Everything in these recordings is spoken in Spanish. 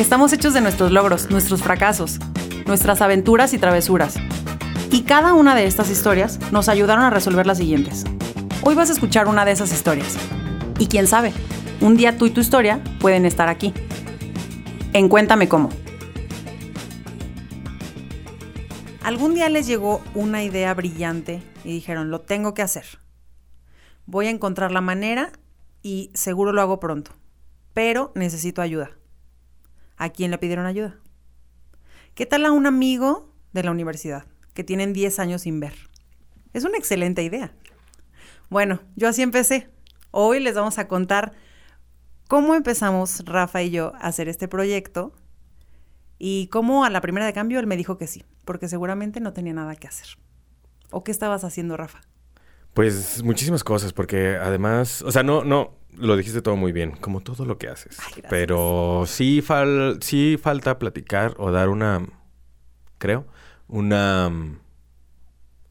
Estamos hechos de nuestros logros, nuestros fracasos, nuestras aventuras y travesuras. Y cada una de estas historias nos ayudaron a resolver las siguientes. Hoy vas a escuchar una de esas historias. Y quién sabe, un día tú y tu historia pueden estar aquí. En Cuéntame cómo. Algún día les llegó una idea brillante y dijeron, lo tengo que hacer. Voy a encontrar la manera y seguro lo hago pronto. Pero necesito ayuda. ¿A quién le pidieron ayuda? ¿Qué tal a un amigo de la universidad que tienen 10 años sin ver? Es una excelente idea. Bueno, yo así empecé. Hoy les vamos a contar cómo empezamos Rafa y yo a hacer este proyecto y cómo a la primera de cambio él me dijo que sí, porque seguramente no tenía nada que hacer. ¿O qué estabas haciendo, Rafa? Pues muchísimas cosas, porque además, o sea, no, no, lo dijiste todo muy bien, como todo lo que haces. pero sí, fal sí falta platicar o dar una, creo, una,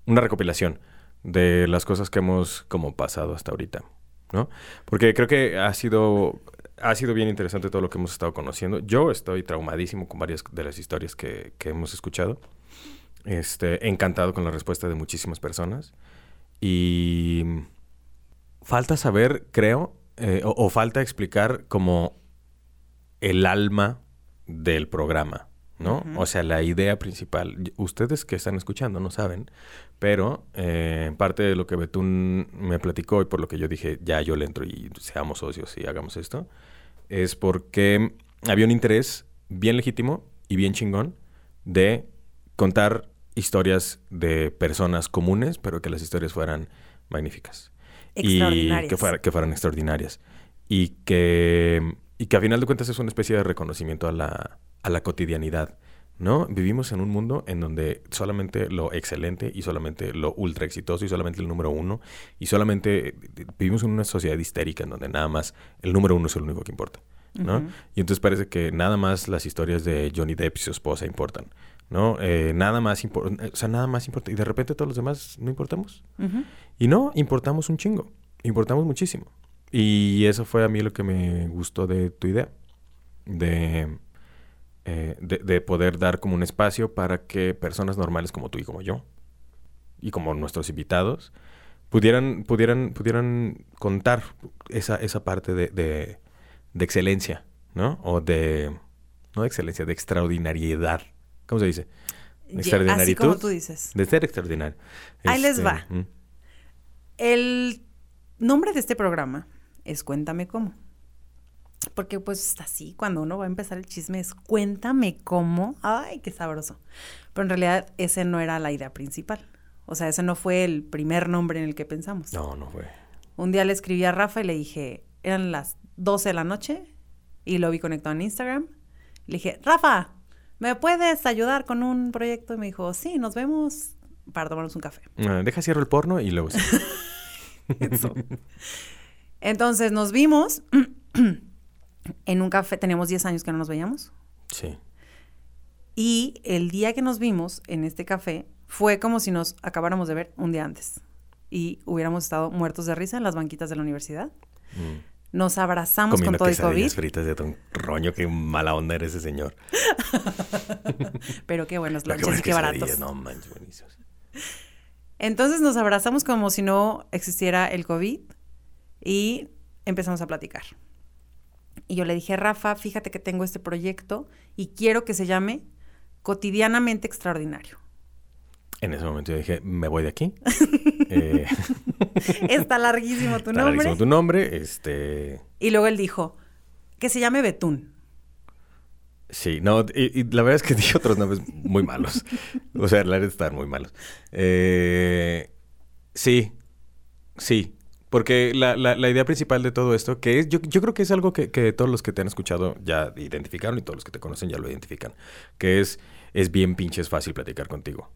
una recopilación de las cosas que hemos como pasado hasta ahorita, ¿no? Porque creo que ha sido, ha sido bien interesante todo lo que hemos estado conociendo. Yo estoy traumadísimo con varias de las historias que, que hemos escuchado. Este, encantado con la respuesta de muchísimas personas. Y falta saber, creo, eh, o, falta explicar como el alma del programa, ¿no? O sea, la idea principal. Ustedes que están escuchando no saben, pero eh, parte de lo que Betún me platicó y por lo que yo dije, ya yo le entro y seamos socios y hagamos esto, es porque había un interés bien legítimo y bien chingón de contar historias de personas comunes, pero que las historias fueran magníficas. Y que, que fueran extraordinarias. Y que, y que a final de cuentas es una especie de reconocimiento a la, a la cotidianidad ¿no? Vivimos en un mundo en donde solamente lo excelente y solamente lo ultra exitoso y solamente el número uno y solamente vivimos en una sociedad histérica en donde nada más el número uno es el único que importa, ¿no? Y entonces parece que nada más las historias de Johnny Depp y su esposa importan, ¿no? Eh, nada más importa, o sea, nada más importa y de repente todos los demás no importamos. Y no, importamos un chingo, importamos muchísimo. Y eso fue a mí lo que me gustó de tu idea, de eh, de, poder dar como un espacio para que personas normales como tú y como yo, y como nuestros invitados, pudieran, pudieran, pudieran contar esa, esa parte de, de, excelencia, ¿no? O de, no de excelencia, de extraordinariedad. ¿Cómo se dice? Así como tú dices. De ser extraordinario. Ahí les va. Este, El nombre de este programa es Cuéntame cómo. Porque pues así, cuando uno va a empezar el chisme es cuéntame cómo. Ay, qué sabroso. Pero en realidad ese no era la idea principal. O sea, ese no fue el primer nombre en el que pensamos. No, no fue. Un día le escribí a Rafa y le dije, eran las 12 de la noche y lo vi conectado en Instagram. Le dije, Rafa, ¿me puedes ayudar con un proyecto? Y me dijo, sí, nos vemos para tomarnos un café. Ah, deja cierro el porno y luego. Entonces nos vimos. en un café, teníamos 10 años que no nos veíamos. Sí. Y el día que nos vimos en este café fue como si nos acabáramos de ver un día antes y hubiéramos estado muertos de risa en las banquitas de la universidad. Mm. Nos abrazamos con todo el COVID. fritas de ton roño, qué mala onda eres ese señor. Pero qué buenos lunches y qué baratos. Entonces nos abrazamos como si no existiera el COVID y empezamos a platicar. Y yo le dije, Rafa, fíjate que tengo este proyecto y quiero que se llame Cotidianamente Extraordinario. En ese momento yo dije, me voy de aquí. Eh, está larguísimo tu nombre. Está larguísimo tu nombre. Este... Y luego él dijo, que se llame Betún. Sí, no, y, la verdad es que dije otros nombres muy malos. o sea, la verdad están muy malos. Eh, sí, sí, Porque la, la, idea principal de todo esto, que es, yo, yo creo que es algo que, que, todos los que te han escuchado ya identificaron y todos los que te conocen ya lo identifican, que es, es bien pinches fácil platicar contigo,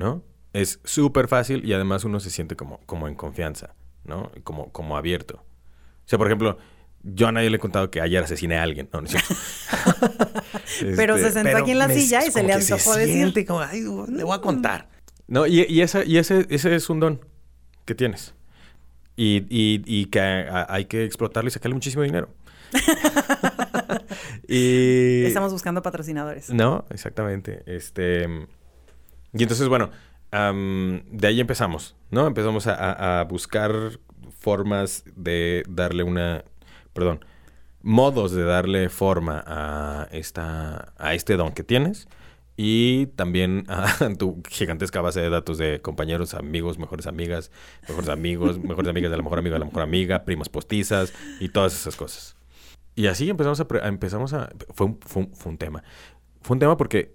¿no? Es súper fácil y además uno se siente como, como en confianza, ¿no? Como, como abierto. O sea, por ejemplo, yo a nadie le he contado que ayer asesiné a alguien. No, no pero se este, sentó aquí en la silla y se le antojó decir. Como, Ay, le voy a contar. No, y, y, esa, y ese, ese es un don que tienes. Y, y, y que hay que explotarlo y sacarle muchísimo dinero. y... Estamos buscando patrocinadores. No, exactamente. Este... Y entonces, bueno, de ahí empezamos, ¿no? Empezamos a, buscar formas de darle una... Perdón. Modos de darle forma a, esta, a este don que tienes y también a tu gigantesca base de datos de compañeros, amigos, mejores amigas, mejores amigos, mejores amigas de la mejor amiga de la mejor amiga, primas postizas y todas esas cosas. Y así empezamos a... empezamos a fue, un, fue, un, tema. Fue un tema porque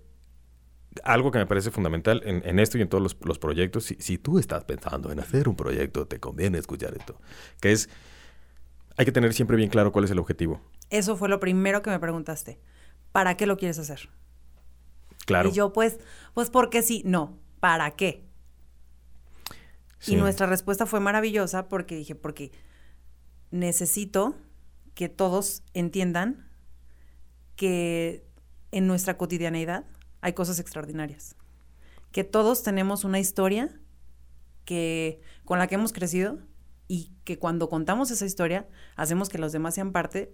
algo que me parece fundamental en, esto y en todos los, los proyectos, si, si, tú estás pensando en hacer un proyecto, te conviene escuchar esto, que es, hay que tener siempre bien claro cuál es el objetivo. Eso fue lo primero que me preguntaste. ¿Para qué lo quieres hacer? Claro. Y yo, pues, pues porque sí, no, ¿para qué? Y nuestra respuesta fue maravillosa porque dije, porque necesito que todos entiendan que en nuestra cotidianeidad hay cosas extraordinarias. Que todos tenemos una historia que, con la que hemos crecido y que cuando contamos esa historia hacemos que los demás sean parte,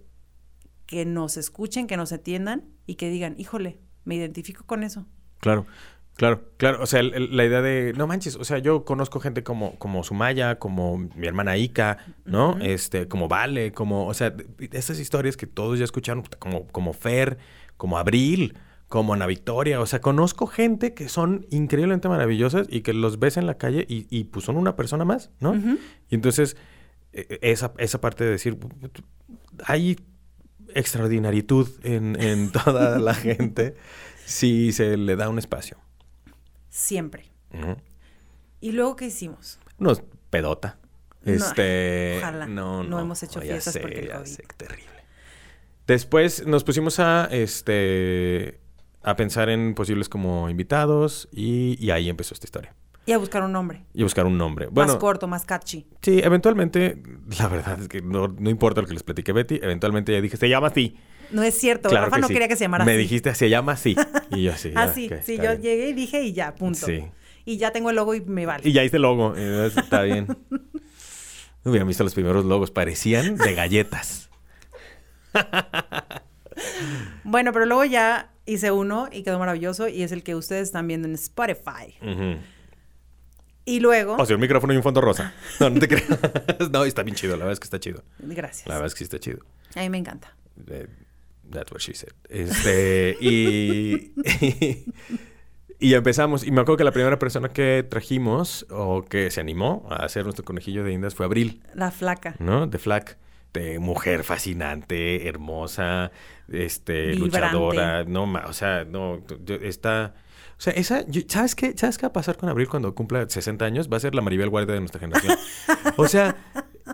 que nos escuchen, que nos atiendan y que digan, híjole, me identifico con eso. Claro. Claro, claro, o sea, la idea de, no manches, o sea, yo conozco gente como, como Sumaya, como mi hermana Ika, ¿no? Este, como Vale, como, o sea, esas historias que todos ya escucharon, como, como Fer, como Abril, como Ana Victoria, o sea, conozco gente que son increíblemente maravillosas y que los ves en la calle y, y pues son una persona más, ¿no? Y entonces, e, e, esa, esa parte de decir, hay extraordinaritud en, en toda la gente si se le da un espacio. Siempre. ¿Y luego qué hicimos? Nos pedota. Este, ojalá. No, no, hemos hecho fiestas porque terrible. Después nos pusimos a este a pensar en posibles como invitados y, y ahí empezó esta historia. Y a buscar un nombre. Y a buscar un nombre. Bueno, más corto, más catchy. Sí, eventualmente, la verdad es que no, no importa lo que les platique Betty, eventualmente ya dije, se llama así. No es cierto, Rafa no quería que se llamara Me dijiste, se llama así. Y yo así. así, ah, sí, yo llegué y dije y ya, punto. Sí. Y ya tengo el logo y me vale. Y ya hice el logo, está bien. No hubiera visto los primeros logos, parecían de galletas. bueno, pero luego ya hice uno y quedó maravilloso y es el que ustedes están viendo en Spotify. Y luego. O sea, un micrófono y un fondo rosa. No, no te creas. no, está bien chido. La verdad es que está chido. Gracias. La verdad es que sí está chido. A mí me encanta. that's what she said. Este, y, y, empezamos. Y me acuerdo que la primera persona que trajimos o que se animó a hacer nuestro conejillo de indias fue Abril. La flaca. ¿No? De flac. De mujer fascinante, hermosa, este, luchadora. No, o sea, no, está o sea, esa, ¿sabes qué? ¿Sabes qué va a pasar con Abril cuando cumpla 60 años? Va a ser la Maribel Guardia de nuestra generación. o sea,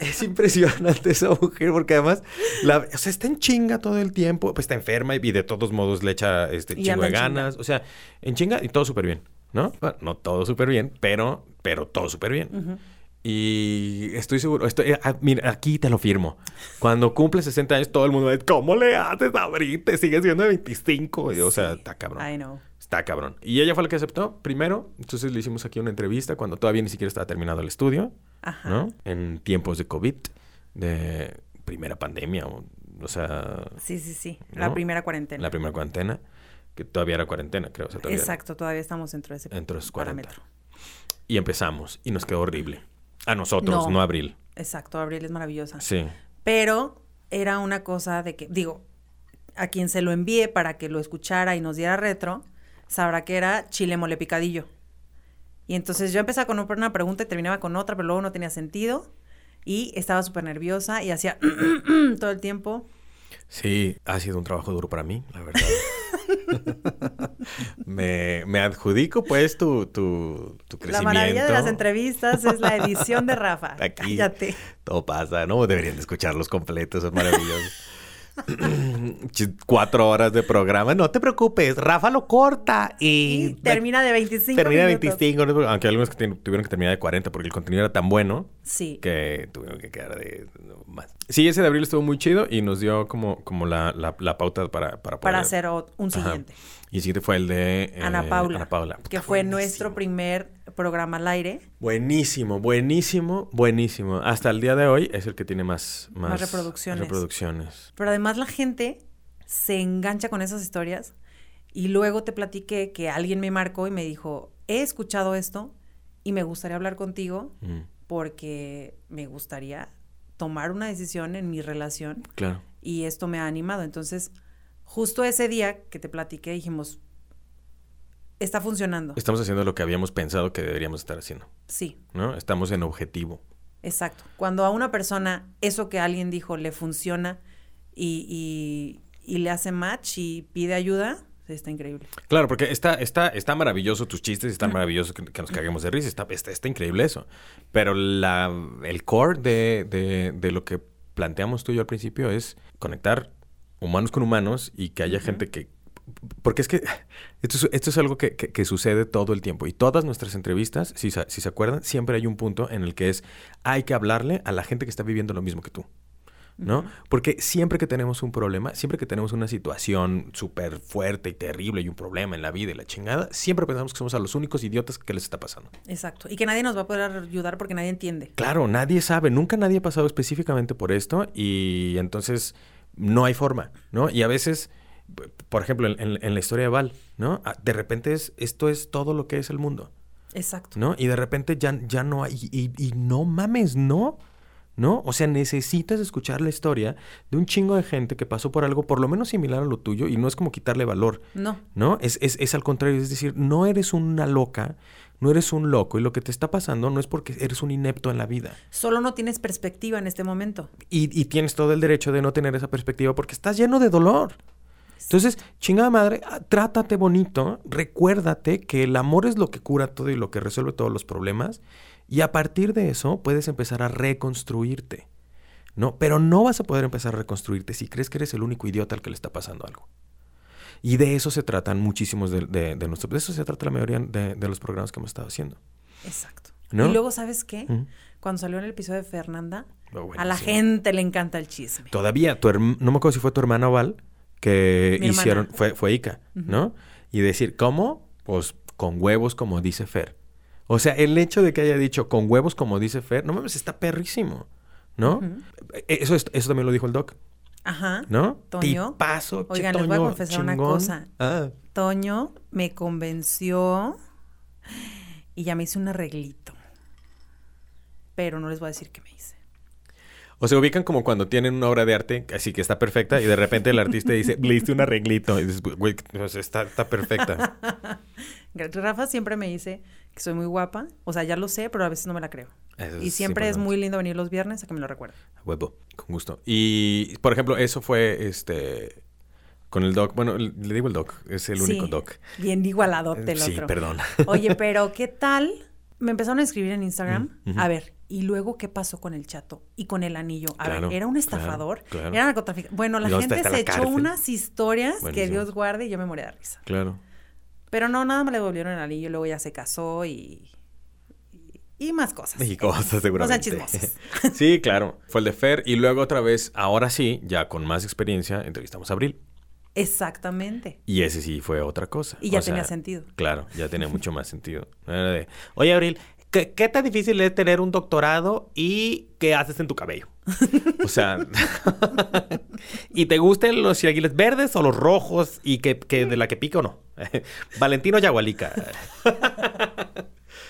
es impresionante esa mujer porque además, la, o sea, está en chinga todo el tiempo, pues está enferma y de todos modos le echa este chingo de ganas. O sea, en chinga y todo súper bien, ¿no? Bueno, no todo súper bien, pero, pero todo súper bien. Y estoy seguro, estoy, ah, mira, aquí te lo firmo. Cuando cumple 60 años, todo el mundo dice, ¿cómo le haces, Abril? Te sigues siendo de 25. o sea, está cabrón. I know. Está cabrón. Y ella fue la que aceptó primero. Entonces le hicimos aquí una entrevista cuando todavía ni siquiera estaba terminado el estudio. Ajá. ¿No? En tiempos de COVID, de primera pandemia. O, sea. Sí, sí, sí. La primera cuarentena. La primera cuarentena. Que todavía era cuarentena, creo. Exacto, todavía estamos dentro de ese dentro de parámetro. Y empezamos. Y nos quedó horrible. A nosotros, no, Abril. Exacto, Abril es maravillosa. Sí. Pero era una cosa de que, digo, a quien se lo envié para que lo escuchara y nos diera retro, sabrá que era chile mole picadillo. Y entonces yo empezaba con una pregunta y terminaba con otra, pero luego no tenía sentido. Y estaba súper nerviosa y hacía todo el tiempo. Sí, ha sido un trabajo duro para mí, la verdad. me, me adjudico pues tu, tu, tu crecimiento. La maravilla de las entrevistas es la edición de Rafa. Aquí Cállate. todo pasa, ¿no? Deberían de escucharlos completos, son maravillosos. Cuatro horas de programa. No te preocupes, Rafa lo corta y... Y termina de 25 Termina de minutos. 25, ¿no? aunque algunos que tuvieron que terminar de 40 porque el contenido era tan bueno Sí. que tuvieron que quedar de no, más. Sí, ese de abril estuvo muy chido y nos dio como, como la, la, la pauta para, para poder... Para hacer un Ajá. Y el siguiente fue el de... eh, Ana Paula. Ana Paula. Que fue buenísimo. nuestro primer programa al aire. Buenísimo, buenísimo, buenísimo. Hasta el día de hoy es el que tiene más, más, Más reproducciones. reproducciones. Pero además la gente se engancha con esas historias. Y luego te platiqué que alguien me marcó y me dijo, he escuchado esto y me gustaría hablar contigo Mm, porque me gustaría tomar una decisión en mi relación claro. y esto me ha animado. Entonces, justo ese día que te platiqué dijimos, está funcionando. Estamos haciendo lo que habíamos pensado que deberíamos estar haciendo, Sí, ¿no? Estamos en objetivo. exacto. Cuando a una persona eso que alguien dijo le funciona y, y- y le hace match y pide ayuda, está increíble. Claro, porque está, está, está maravilloso tus chistes, está maravilloso que, que nos caguemos de risa, está, está, está increíble eso. Pero la, el core de, de, de lo que planteamos tú y yo al principio es conectar humanos con humanos y que haya gente que... Porque es que esto es, esto es algo que, que- que sucede todo el tiempo. Y todas nuestras entrevistas, si, se- si se acuerdan, siempre hay un punto en el que es hay que hablarle a la gente que está viviendo lo mismo que tú. ¿no? Porque siempre que tenemos un problema, siempre que tenemos una situación súper fuerte y terrible y un problema en la vida y la chingada, siempre pensamos que somos a los únicos idiotas que les está pasando. Exacto. Y que nadie nos va a poder ayudar porque nadie entiende. Claro, nadie sabe, nunca nadie ha pasado específicamente por esto y entonces no hay forma, ¿no? Y a veces, por ejemplo, en, en- en la historia de Val, ¿no? Ah, De repente es, esto es todo lo que es el mundo. Exacto. ¿no? Y de repente ya, ya no hay, y, y no mames, no, ¿no? O sea, necesitas escuchar la historia de un chingo de gente que pasó por algo por lo menos similar a lo tuyo y no es como quitarle valor, No. ¿no? Es, es, es al contrario, es decir, no eres una loca, no eres un loco y lo que te está pasando no es porque eres un inepto en la vida. Solo no tienes perspectiva en este momento. Y, y tienes todo el derecho de no tener esa perspectiva porque estás lleno de dolor. Entonces, chingada madre, ah, trátate bonito, recuérdate que el amor es lo que cura todo y lo que resuelve todos los problemas, y a partir de eso puedes empezar a reconstruirte. ¿No? Pero no vas a poder empezar a reconstruirte si crees que eres el único idiota al que le está pasando algo. Y de eso se tratan muchísimos de, de, de nuestros... De eso se trata la mayoría de, de los programas que hemos estado haciendo. Exacto. ¿No? Y luego, ¿sabes qué? Cuando salió en el episodio de Fernanda, Oh, a la gente le encanta el chisme. Todavía, tu no me acuerdo si fue tu hermana Val que Mi hermana. hicieron, fue, fue Ica, ¿no? Y decir, ¿cómo? Pues con huevos como dice Fer. O sea, el hecho de que haya dicho con huevos como dice Fer, no mames, está perrísimo, ¿no? E- Eso, es- eso también lo dijo el doc, Ajá. ¿no? Toño. Tipazo, che, Oigan, les voy a Toño, confesar una cosa. Ah, Toño me convenció y ya me hice un arreglito. Pero no les voy a decir qué me hice. O se ubican como cuando tienen una obra de arte así que está perfecta y de repente el artista dice, le hice un arreglito. Y dices, güey, está perfecta. Rafa siempre me dice que soy muy guapa. O sea, ya lo sé, pero a veces no me la creo. Eso Y siempre es muy lindo venir los viernes a que me lo recuerde. A Huevo, con gusto. Y, por ejemplo, eso fue este con el doc. Bueno, le digo el doc, es el único Sí, doc. Bien igualadote el sí, otro. perdón. Oye, pero ¿qué tal? Me empezaron a escribir en Instagram. Mm. A ver, ¿y luego qué pasó con el chato y con el anillo? A Claro, ver, ¿era un claro, estafador? claro. ¿Era narcotraficante? Bueno, la ¿Y dónde gente se la echó unas historias que. Dios guarde y yo me morí de risa. Claro. Pero no, nada más le devolvieron el anillo, luego ya se casó y... Y, y más cosas. Y cosas seguramente. chismosas. sí, claro. Fue el de Fer. Y luego otra vez, ahora sí, ya con más experiencia, entrevistamos a Abril. Exactamente. Y ese sí fue otra cosa. Y ya O sea, tenía sentido. Claro, ya tenía mucho más sentido. Oye, Abril, ¿qué, qué tan difícil es tener un doctorado y qué haces en tu cabello? O sea, ¿y te gustan los chilaquiles verdes o los rojos y que, que de la que pica o no? Valentino Yagualica.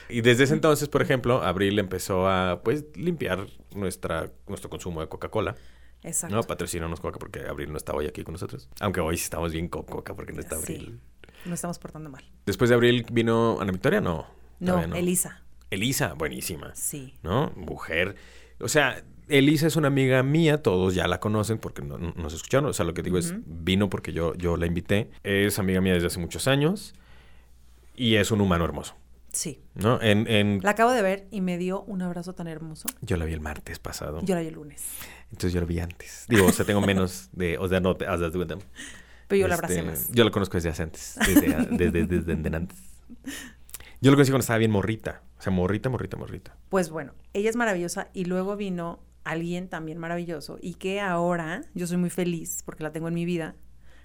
y desde ese entonces, por ejemplo, Abril empezó a pues limpiar nuestra, nuestro consumo de Coca-Cola. Exacto. No, patrocínanos Coca porque Abril no está hoy aquí con nosotros. Aunque hoy sí estamos bien con Coca porque no está Abril. Sí. No estamos portando mal. Después de Abril vino Ana Victoria, no. No, todavía Elisa. Elisa, buenísima. Sí. ¿No? Mujer. O sea, Elisa es una amiga mía, todos ya la conocen porque no- no- nos escucharon. O sea, lo que digo es, vino porque yo, yo la invité. Es amiga mía desde hace muchos años. Y es un humano hermoso. Sí. ¿No? En, La acabo de ver y me dio un abrazo tan hermoso. Yo la vi el martes pasado. Yo la vi el lunes. Entonces yo la vi antes. Digo, o sea, tengo menos de... O sea, no... Pero yo la abracé este, más. Yo la conozco desde antes. Desde, desde, desde, antes. Yo lo conocí cuando estaba bien morrita. O sea, morrita, morrita, morrita. Pues bueno, ella es maravillosa y luego vino alguien también maravilloso y que ahora yo soy muy feliz porque la tengo en mi vida,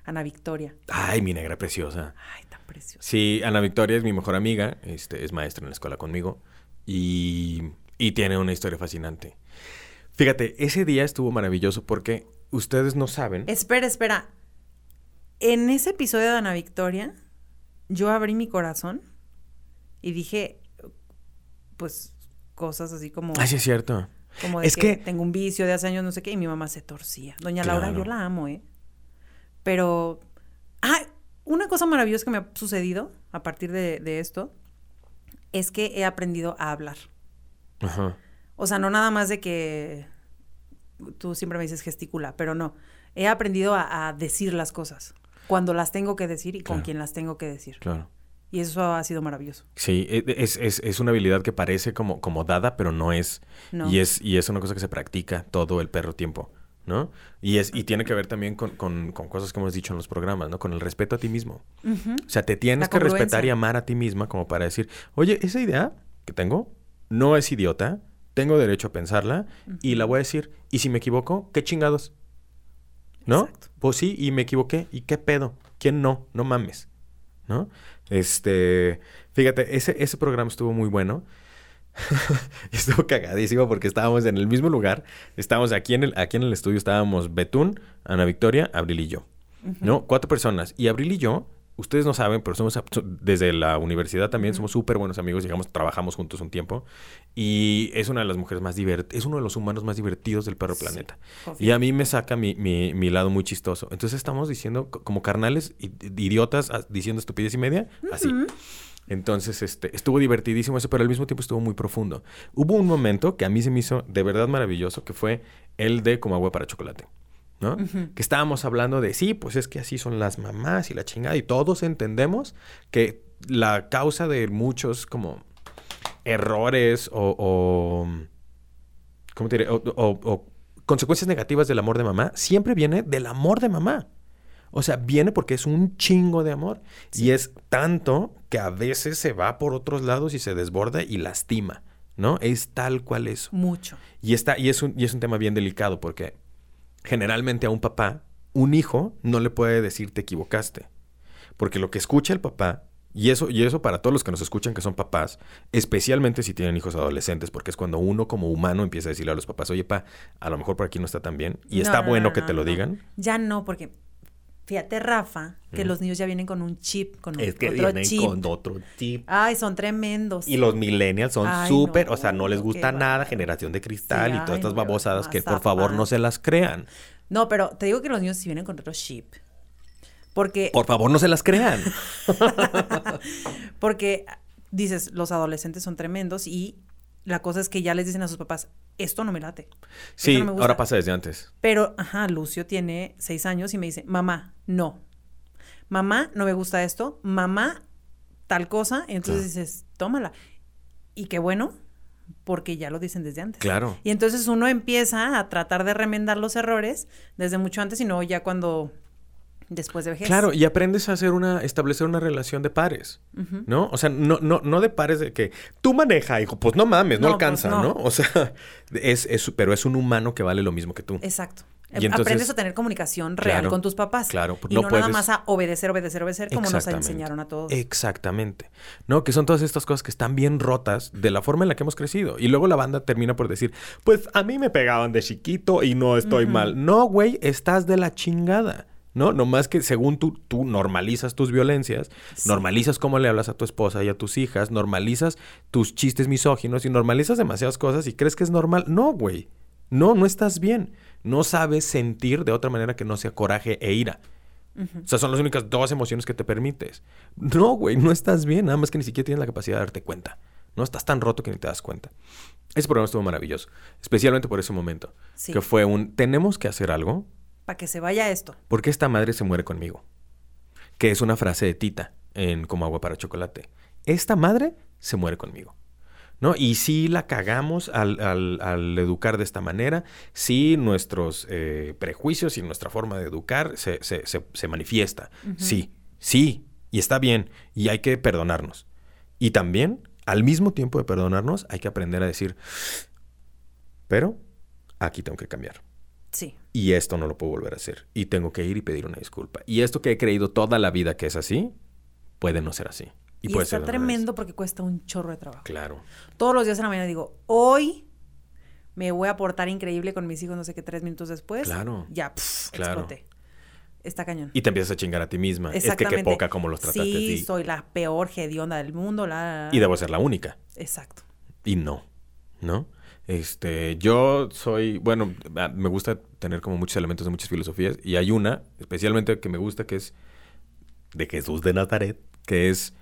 Ana Victoria. Ay, mi negra preciosa. Ay, tan preciosa. Sí, Ana Victoria es mi mejor amiga, este, es maestra en la escuela conmigo y, y tiene una historia fascinante. Fíjate, ese día estuvo maravilloso porque ustedes no saben. Espera, espera. En ese episodio de Ana Victoria, yo abrí mi corazón y dije, pues, cosas así como. Ah, sí, es cierto. Como de es que, tengo un vicio de hace años, no sé qué, y mi mamá se torcía. Doña Laura, yo la amo, ¿eh? Pero. Ah, una cosa maravillosa que me ha sucedido a partir de, esto es que he aprendido a hablar. Ajá. O sea, no nada más de que tú siempre me dices gesticula, pero no. He aprendido a, decir las cosas cuando las tengo que decir y con quien las tengo que decir. Claro. Y eso ha sido maravilloso. Sí, e, es, es, es una habilidad que parece como, como dada, pero no es. Y es. Y es una cosa que se practica todo el perro tiempo, ¿no? Y es, y tiene que ver también con, con, con cosas que hemos dicho en los programas, ¿no? Con el respeto a ti mismo. O sea, te tienes que respetar y amar a ti misma como para decir, oye, esa idea que tengo no es idiota, tengo derecho a pensarla y la voy a decir. Y si me equivoco, ¿qué chingados? ¿No? Pues sí, y me equivoqué. ¿Y qué pedo? ¿Quién no? No mames. ¿No? Este, fíjate, ese, ese programa estuvo muy bueno. estuvo cagadísimo porque estábamos en el mismo lugar. Estábamos aquí en el, aquí en el estudio, estábamos Betún, Ana Victoria, Abril y yo. ¿No? Cuatro personas. Y Abril y yo ustedes no saben, pero somos desde la universidad también, somos súper buenos amigos, llegamos, trabajamos juntos un tiempo y es una de las mujeres más divertidas, es uno de los humanos más divertidos del perro planeta. Y a mí me saca mi, mi, lado muy chistoso. Entonces estamos diciendo como carnales, idiotas, diciendo estupidez y media, así. Entonces, este, estuvo divertidísimo eso, pero al mismo tiempo estuvo muy profundo. Hubo un momento que a mí se me hizo de verdad maravilloso, que fue el de como agua para chocolate. ¿No? Que estábamos hablando de, sí, pues es que así son las mamás y la chingada, y todos entendemos que la causa de muchos como errores o, ¿cómo te diré? O, consecuencias negativas del amor de mamá siempre viene del amor de mamá. O sea, viene porque es un chingo de amor. Y es tanto que a veces se va por otros lados y se desborda y lastima, ¿no? Es tal cual eso. Mucho. Y, está, y, es un, y es un tema bien delicado porque generalmente a un papá, un hijo no le puede decir te equivocaste. Porque lo que escucha el papá, y eso, y eso para todos los que nos escuchan que son papás, especialmente si tienen hijos adolescentes, porque es cuando uno como humano empieza a decirle a los papás, oye, pa, a lo mejor por aquí no está tan bien, y está bueno que te lo digan. Ya no, porque Fíjate, Rafa, que los niños ya vienen con un chip, con es que vienen con otro chip. Ay, son tremendos. Y los millennials son súper, o sea, no les gusta nada, generación de cristal y todas estas babosadas que por favor no se las crean. No, pero te digo que los niños sí vienen con otro chip. Porque... Por favor, no se las crean. porque dices, los adolescentes son tremendos y la cosa es que ya les dicen a sus papás, esto no me late. Sí, ahora pasa desde antes. Pero, ajá, Lucio tiene seis años y me dice, mamá, no. Mamá, no me gusta esto. Mamá, tal cosa. Y entonces dices, tómala. Y qué bueno, porque ya lo dicen desde antes. Claro. Y entonces uno empieza a tratar de remendar los errores desde mucho antes y no ya cuando después de vejez. Claro, y aprendes a hacer una, establecer una relación de pares, ¿no? O sea, no, no, no de pares de que tú maneja, hijo, pues no mames, no, pues alcanza, no. O sea, es, es, pero es un humano que vale lo mismo que tú. Exacto. Aprendes a tener comunicación real con tus papás. Claro, y no, nada más a obedecer, obedecer, obedecer, como nos enseñaron a todos. Exactamente. No, que son todas estas cosas que están bien rotas de la forma en la que hemos crecido. Y luego la banda termina por decir, pues a mí me pegaban de chiquito y no estoy mal. No, güey, estás de la chingada. ¿No? Nomás que según tú, tú normalizas tus violencias, normalizas cómo le hablas a tu esposa y a tus hijas, normalizas tus chistes misóginos y normalizas demasiadas cosas y crees que es normal. No, güey. No, no estás bien. No sabes sentir de otra manera que no sea coraje e ira. O sea, son las únicas dos emociones que te permites. No, güey, no estás bien. Nada más que ni siquiera tienes la capacidad de darte cuenta. No estás tan roto que ni te das cuenta. Ese programa estuvo maravilloso. Especialmente por ese momento. Que fue un, tenemos que hacer algo para que se vaya esto. Porque esta madre se muere conmigo. Que es una frase de Tita en Como agua para chocolate. esta madre se muere conmigo. ¿No? Y si la cagamos al, educar de esta manera, si nuestros eh, prejuicios y nuestra forma de educar se, manifiesta. Sí, sí, y está bien, y hay que perdonarnos. Y también, al mismo tiempo de perdonarnos, hay que aprender a decir, pero aquí tengo que cambiar. Sí. Y esto no lo puedo volver a hacer. Y tengo que ir y pedir una disculpa. Y esto que he creído toda la vida que es así, puede no ser así. Y, puede está tremendo porque cuesta un chorro de trabajo. Claro. Todos los días en la mañana digo, hoy me voy a portar increíble con mis hijos, no sé qué, tres minutos después. Claro. Ya, pff, claro. exploté. Está cañón. Y te empiezas a chingar a ti misma. Es que qué poca como los trataste sí, soy la peor hedionda del mundo. La... Y debo ser la única. Exacto. Y no, ¿no? Este, yo soy, bueno, ah, me gusta tener como muchos elementos de muchas filosofías y hay una especialmente que me gusta que es de Jesús de Nazaret, que es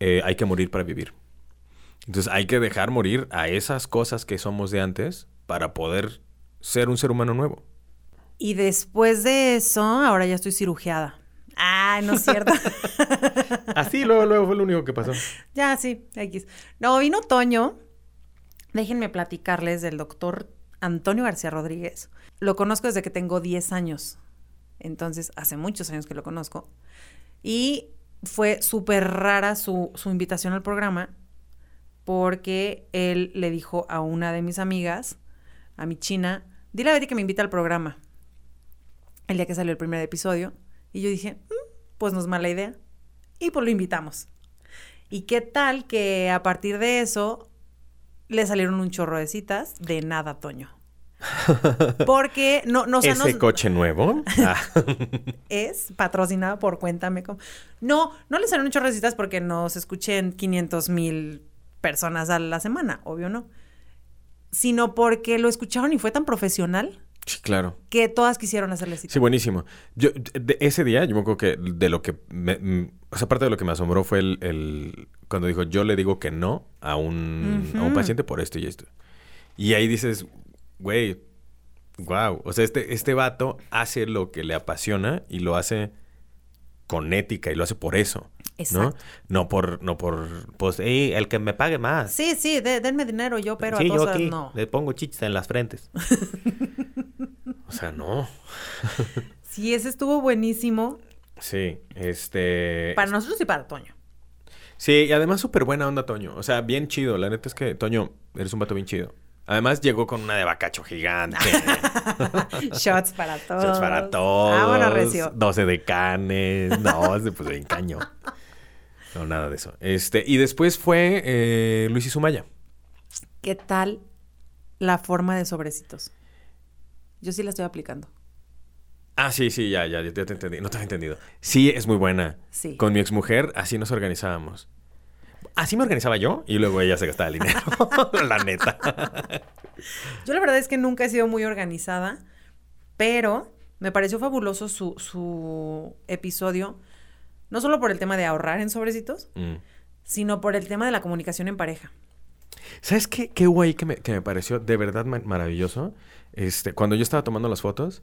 eh, hay que morir para vivir. Entonces hay que dejar morir a esas cosas que somos de antes para poder ser un ser humano nuevo. Y después de eso, ahora ya estoy cirugiada. Ah, no es cierto. Así, luego, luego fue lo único que pasó. Ya, sí, X. No, vino otoño. Déjenme platicarles del doctor Antonio García Rodríguez. Lo conozco desde que tengo 10 años. Entonces, hace muchos años que lo conozco. Y fue súper rara su, invitación al programa porque él le dijo a una de mis amigas, a mi china, dile a Betty que me invita al programa. El día que salió el primer episodio. Y yo dije, mm, pues no es mala idea. Y pues lo invitamos. ¿Y qué tal que a partir de eso le salieron un chorro de citas de nada, Toño? Porque no, no, ¿Ese coche nuevo? Ah. es patrocinado por Cuéntame cómo. No, no le salen muchas recitas porque nos escuchen 500 mil personas a la semana, obvio no. Sino porque lo escucharon y fue tan profesional. Sí, claro. Que todas quisieron hacerle cita. Sí, buenísimo. Yo, de ese día, yo me acuerdo que de lo que me, mm, o sea, parte de lo que me asombró fue el, cuando dijo, yo le digo que no a un, a un paciente por esto y esto. Y ahí dices, güey, wow. O sea, este, este vato hace lo que le apasiona y lo hace con ética y lo hace por eso. Exacto. ¿no? No por, no por, pues, el que me pague más. Sí, sí, denme dinero yo, pero a todos yo no. Le pongo chichis en las frentes. o sea, no. sí, ese estuvo buenísimo. Sí, este. Para nosotros y para Toño. Sí, y además súper buena onda, Toño. O sea, bien chido. La neta es que, Toño, eres un vato bien chido. Además llegó con una de bacacho gigante. Shots para todos. Shots para todos. Ah, bueno, recio. 12 de canes. No, pues bien caño. No, nada de eso. Este, y después fue eh, Luis y Sumaya. ¿Qué tal la forma de sobrecitos? Yo sí la estoy aplicando. Ah, sí, sí, ya, ya, ya te entendí. No te había entendido. Sí, es muy buena. Sí. Con mi exmujer, así nos organizábamos. Así me organizaba yo y luego ella se gastaba el dinero. la neta. Yo la verdad es que nunca he sido muy organizada, pero me pareció fabuloso su, episodio, no solo por el tema de ahorrar en sobrecitos, mm. sino por el tema de la comunicación en pareja. ¿Sabes qué, qué hubo ahí que me, que me pareció de verdad maravilloso? Este, cuando yo estaba tomando las fotos,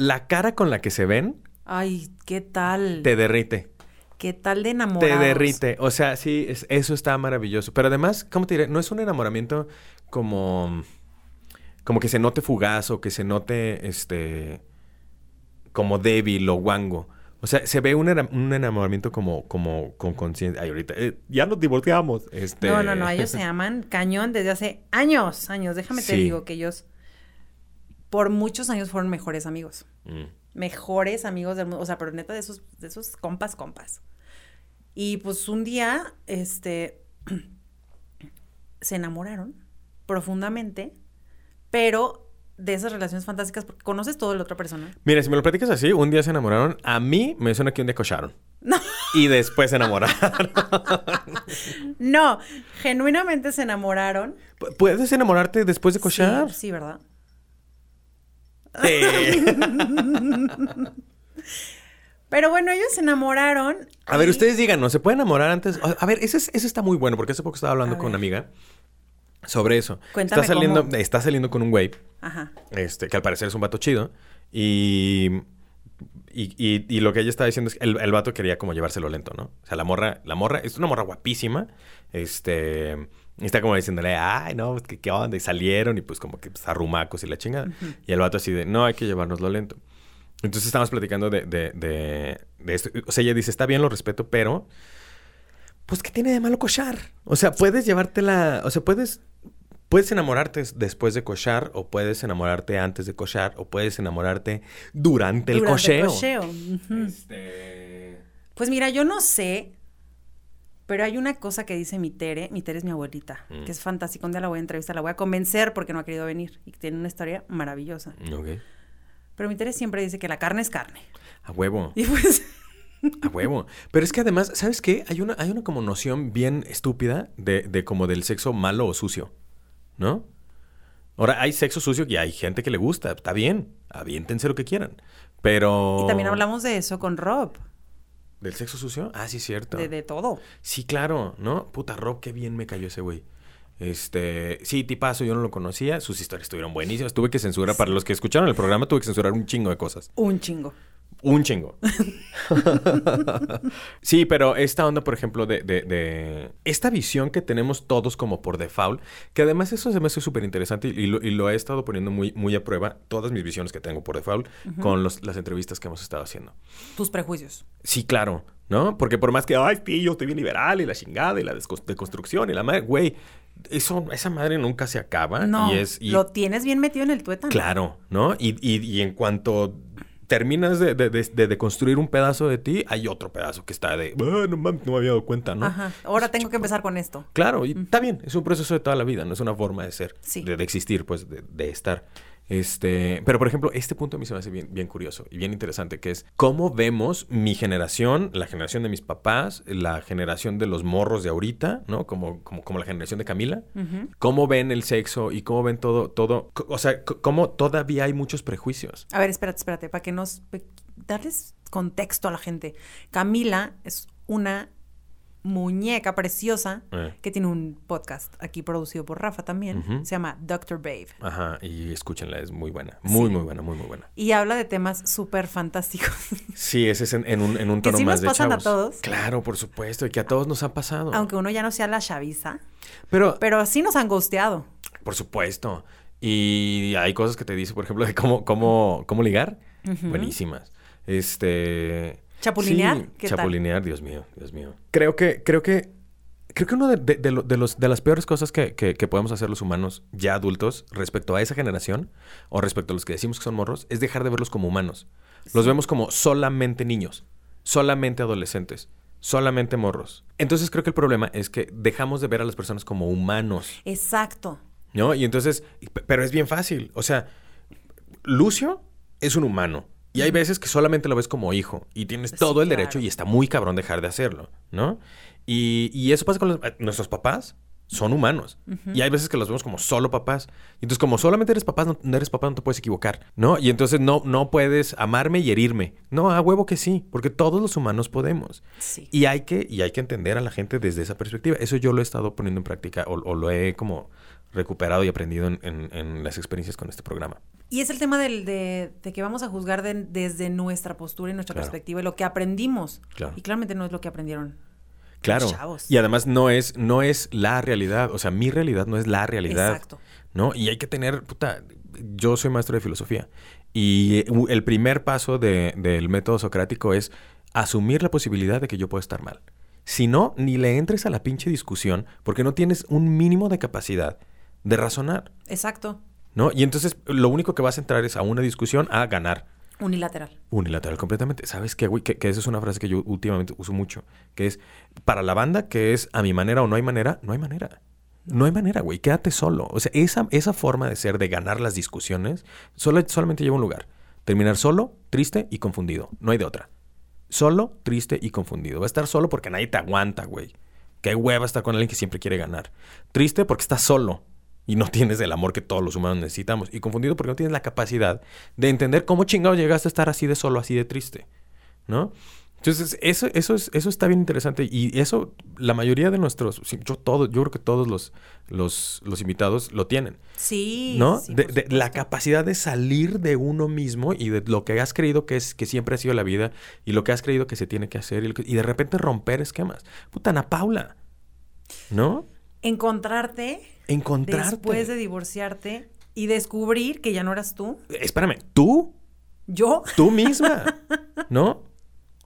la cara con la que se ven. Ay, ¿qué tal? Te derrite. ¿Qué tal de enamorados? Te derrite. O sea, sí, eso está maravilloso. Pero además, ¿cómo te diré? No es un enamoramiento como... Como que se note fugaz o que se note, este... Como débil o guango. O sea, se ve un, enamoramiento como, como con conciencia. Ay, ahorita, eh, ya nos divorciamos. Este... No, no, no, ellos se aman cañón desde hace años, años. Déjame te digo que ellos por muchos años fueron mejores amigos. Mm. Mejores amigos del mundo. O sea, pero neta de esos, de esos compas, compas. Y pues un día, este, se enamoraron profundamente, pero de esas relaciones fantásticas porque conoces todo de la otra persona. Mira, si me lo platicas así, un día se enamoraron, a mí me suena que un día cocharon. No. Y después se enamoraron. no, genuinamente se enamoraron. ¿Puedes enamorarte después de cochar? Sí, sí ¿verdad? Pero bueno, ellos se enamoraron. A ver, ustedes díganos, ¿se puede enamorar antes? A ver, ese, está muy bueno, porque hace poco estaba hablando con una amiga sobre eso. Cuéntame está saliendo, está saliendo con un güey. Ajá. Este, que al parecer es un vato chido. Y Y, y, lo que ella estaba diciendo es que el, el, vato quería como llevárselo lento, ¿no? O sea, la morra, la morra, es una morra guapísima. Este. Está como diciéndole, ay, no, pues, ¿qué, qué onda? Y salieron y pues como que pues, arrumacos y la chingada. Y el vato así de, no, hay que llevárnoslo lento. Entonces estamos platicando de, de, de, de, esto. O sea, ella dice, está bien, lo respeto, pero... Pues, ¿qué tiene de malo cochar? O sea, puedes llevártela... O sea, puedes Puedes enamorarte después de cochar, o puedes enamorarte antes de cochar, o puedes enamorarte durante, el cocheo. Este, pues mira, yo no sé, pero hay una cosa que dice mi Tere, mi Tere es mi abuelita, mm. que es fantástica. Un día la voy a entrevistar, la voy a convencer porque no ha querido venir y tiene una historia maravillosa. Pero mi Tere siempre dice que la carne es carne. A huevo. Y pues... A huevo. Pero es que además, ¿sabes qué? Hay una, hay una como noción bien estúpida de, de como del sexo malo o sucio. ¿no? Ahora, hay sexo sucio y hay gente que le gusta. Está bien. Aviéntense lo que quieran. Pero... Y también hablamos de eso con Rob. ¿Del sexo sucio? Ah, sí, cierto. De, de todo. Sí, claro, ¿no? Puta, Rob, qué bien me cayó ese güey. Este, sí, tipazo, yo no lo conocía. Sus historias estuvieron buenísimas. Tuve que censurar, para los que escucharon el programa, tuve que censurar un chingo de cosas. Un chingo. Un chingo. sí, pero esta onda, por ejemplo, de, de, esta visión que tenemos todos como por default, que además eso se me hace súper interesante y, lo, he estado poniendo muy, muy a prueba, todas mis visiones que tengo por default, con las entrevistas que hemos estado haciendo. Tus prejuicios. Sí, claro, ¿no? Porque por más que, ay, tío, estoy bien liberal y la chingada y la deconstrucción y la madre, güey, eso, esa madre nunca se acaba. No, y es, lo tienes bien metido en el tuétano. Claro, ¿no? Y, y, y en cuanto terminas de, de, de, construir un pedazo de ti, hay otro pedazo que está de, ah, no, me había dado cuenta, ¿no? Ajá, ahora tengo que empezar con esto. Claro, y está bien, es un proceso de toda la vida, no es una forma de ser, de, existir, pues, de, estar. Este, pero por ejemplo, este punto a mí se me hace bien, bien curioso y bien interesante, que es cómo vemos mi generación, la generación de mis papás, la generación de los morros de ahorita, ¿no? Como, como, como la generación de Camila, cómo ven el sexo y cómo ven todo, todo, o sea, cómo todavía hay muchos prejuicios. A ver, espérate, espérate, para que nos, darles contexto a la gente. Camila es una muñeca preciosa eh. que tiene un podcast aquí producido por Rafa también. Se llama Doctor Babe. Ajá, y escúchenla, es muy buena. Muy, muy buena, muy, muy buena. Y habla de temas súper fantásticos. Sí, ese es en, un, en un tono que sí más nos pasan a todos. Claro, por supuesto, y que a todos nos ha pasado. Aunque uno ya no sea la chaviza. Pero, pero sí nos han gusteado. Por supuesto. Y hay cosas que te dice, por ejemplo, de cómo, cómo, cómo ligar. Buenísimas. Este ¿Chapulinear? chapulinear, Dios mío, Dios mío. Creo que, creo que, creo que una de, los, de las peores cosas que, podemos hacer los humanos ya adultos respecto a esa generación o respecto a los que decimos que son morros es dejar de verlos como humanos. Los vemos como solamente niños, solamente adolescentes, solamente morros. Entonces creo que el problema es que dejamos de ver a las personas como humanos. Exacto. ¿No? Y entonces, pero es bien fácil. O sea, Lucio es un humano. Y hay veces que solamente lo ves como hijo y tienes todo el derecho y está muy cabrón dejar de hacerlo, ¿no? Y, eso pasa con eh, nuestros papás. Son humanos. Y hay veces que los vemos como solo papás. Y entonces, como solamente eres papá, no, eres papá, no te puedes equivocar, ¿no? Y entonces no, no puedes amarme y herirme. No, a huevo que sí, porque todos los humanos podemos. Sí. Y hay que, y hay que entender a la gente desde esa perspectiva. Eso yo lo he estado poniendo en práctica o, o lo he como recuperado y aprendido en, las experiencias con este programa. Y es el tema del, de, que vamos a juzgar desde nuestra postura y nuestra perspectiva y lo que aprendimos. Y claramente no es lo que aprendieron. Claro. Y además no es, no es la realidad. O sea, mi realidad no es la realidad. Exacto. ¿No? Y hay que tener, puta, yo soy maestro de filosofía. Y el primer paso del método socrático es asumir la posibilidad de que yo pueda estar mal. Si no, ni le entres a la pinche discusión porque no tienes un mínimo de capacidad de razonar. Exacto. ¿No? Y entonces lo único que vas a entrar es a una discusión a ganar. Unilateral. Unilateral, completamente. ¿Sabes qué, güey? Que, que, esa es una frase que yo últimamente uso mucho. Que es, para la banda, que es a mi manera o no hay manera, no hay manera. No hay manera, güey. Quédate solo. O sea, esa, esa forma de ser, de ganar las discusiones, solo, solamente lleva un lugar. Terminar solo, triste y confundido. No hay de otra. Solo, triste y confundido. Va a estar solo porque nadie te aguanta, güey. Qué hueva estar con alguien que siempre quiere ganar. Triste porque estás solo y no tienes el amor que todos los humanos necesitamos. Y confundido porque no tienes la capacidad de entender cómo chingado llegaste a estar así de solo, así de triste. ¿No? Entonces, eso, eso, es, eso está bien interesante. Y eso, la mayoría de nuestros, yo todo, yo creo que todos los, los, los invitados lo tienen. Sí. ¿No? de, la capacidad de salir de uno mismo y de lo que has creído que es, que siempre ha sido la vida y lo que has creído que se tiene que hacer y, y de repente romper esquemas. Puta, Ana Paula. ¿No? Encontrarte. Encontrarte. Después de divorciarte y descubrir que ya no eras tú. Espérame, ¿tú? ¿Yo? Tú misma. ¿No?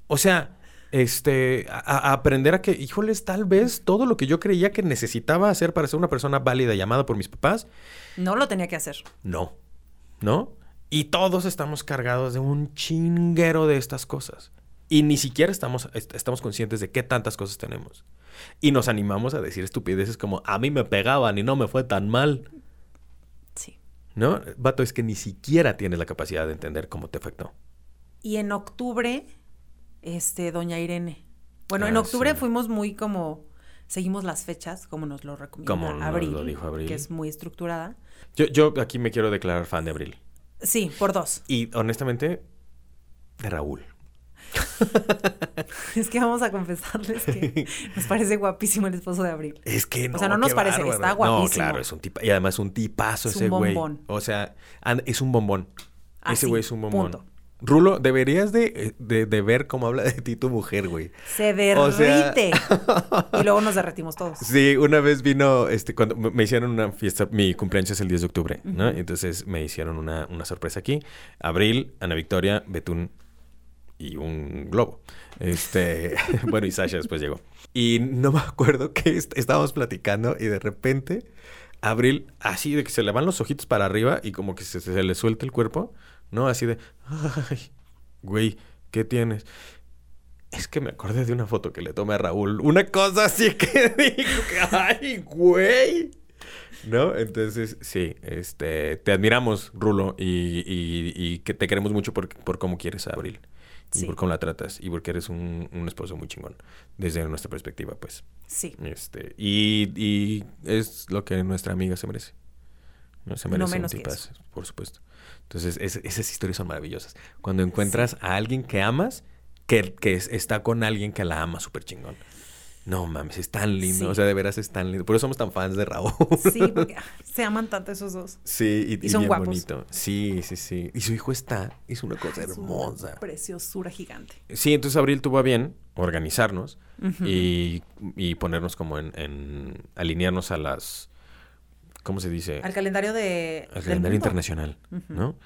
O sea, este, a, aprender a que, híjoles, tal vez todo lo que yo creía que necesitaba hacer para ser una persona válida llamada por mis papás. No lo tenía que hacer. No, ¿no? Y todos estamos cargados de un chinguero de estas cosas. Y ni siquiera estamos, estamos conscientes de qué tantas cosas tenemos. Y nos animamos a decir estupideces como, a mí me pegaban y no me fue tan mal. Sí. ¿No? Vato, es que ni siquiera tienes la capacidad de entender cómo te afectó. Y en octubre este, doña Irene. Bueno, en ah, octubre fuimos muy como, seguimos las fechas, como nos lo recomienda Abril, lo dijo Abril, que es muy estructurada. Yo, yo aquí me quiero declarar fan de Abril. Sí, por dos. Y honestamente, de Raúl. es que vamos a confesarles que nos parece guapísimo el esposo de Abril. Es que no. O sea, no nos parece, está guapísimo. No, claro, es un tipo. Y además un tipazo es ese güey. O sea, es un bombón. ese güey es un bombón. Rulo, deberías de, ver cómo habla de ti tu mujer, güey. Se derrite. y luego nos derretimos todos. Sí, una vez vino, este, cuando me hicieron una fiesta, mi cumpleaños es el 10 de octubre, ¿no? Entonces me hicieron una, sorpresa aquí. Abril, Ana Victoria, Betún y un globo. Este, bueno, y Sasha después llegó. Y no me acuerdo que estábamos platicando y de repente Abril, así de que se le van los ojitos para arriba y como que se, se le suelta el cuerpo ¿no? Así de, ay, güey, ¿qué tienes? Es que me acordé de una foto que le tomé a Raúl. Una cosa así que dijo que, ay, güey. ¿No? Entonces, sí, este, te admiramos, Rulo, y, y, que te queremos mucho por, por cómo quieres a Abril. Y por cómo la tratas. Y porque eres un, un, esposo muy chingón. Desde nuestra perspectiva, pues. Sí. Este, y, y es lo que nuestra amiga se merece. No se merece un tipazo, por supuesto. Entonces, esas historias son maravillosas. Cuando encuentras a alguien que amas, que, que está con alguien que la ama súper chingón. No mames, es tan lindo. O sea, de veras es tan lindo. Por eso somos tan fans de Raúl. Sí, porque se aman tanto esos dos. Sí, y, son guapos. bonito. Sí, sí, sí. Y su hijo está, es una cosa hermosa. preciosura gigante. Sí, entonces Abril tuvo a bien organizarnos y, y, ponernos como en, en alinearnos a las ¿cómo se dice? Al calendario de... Al calendario internacional, ¿no?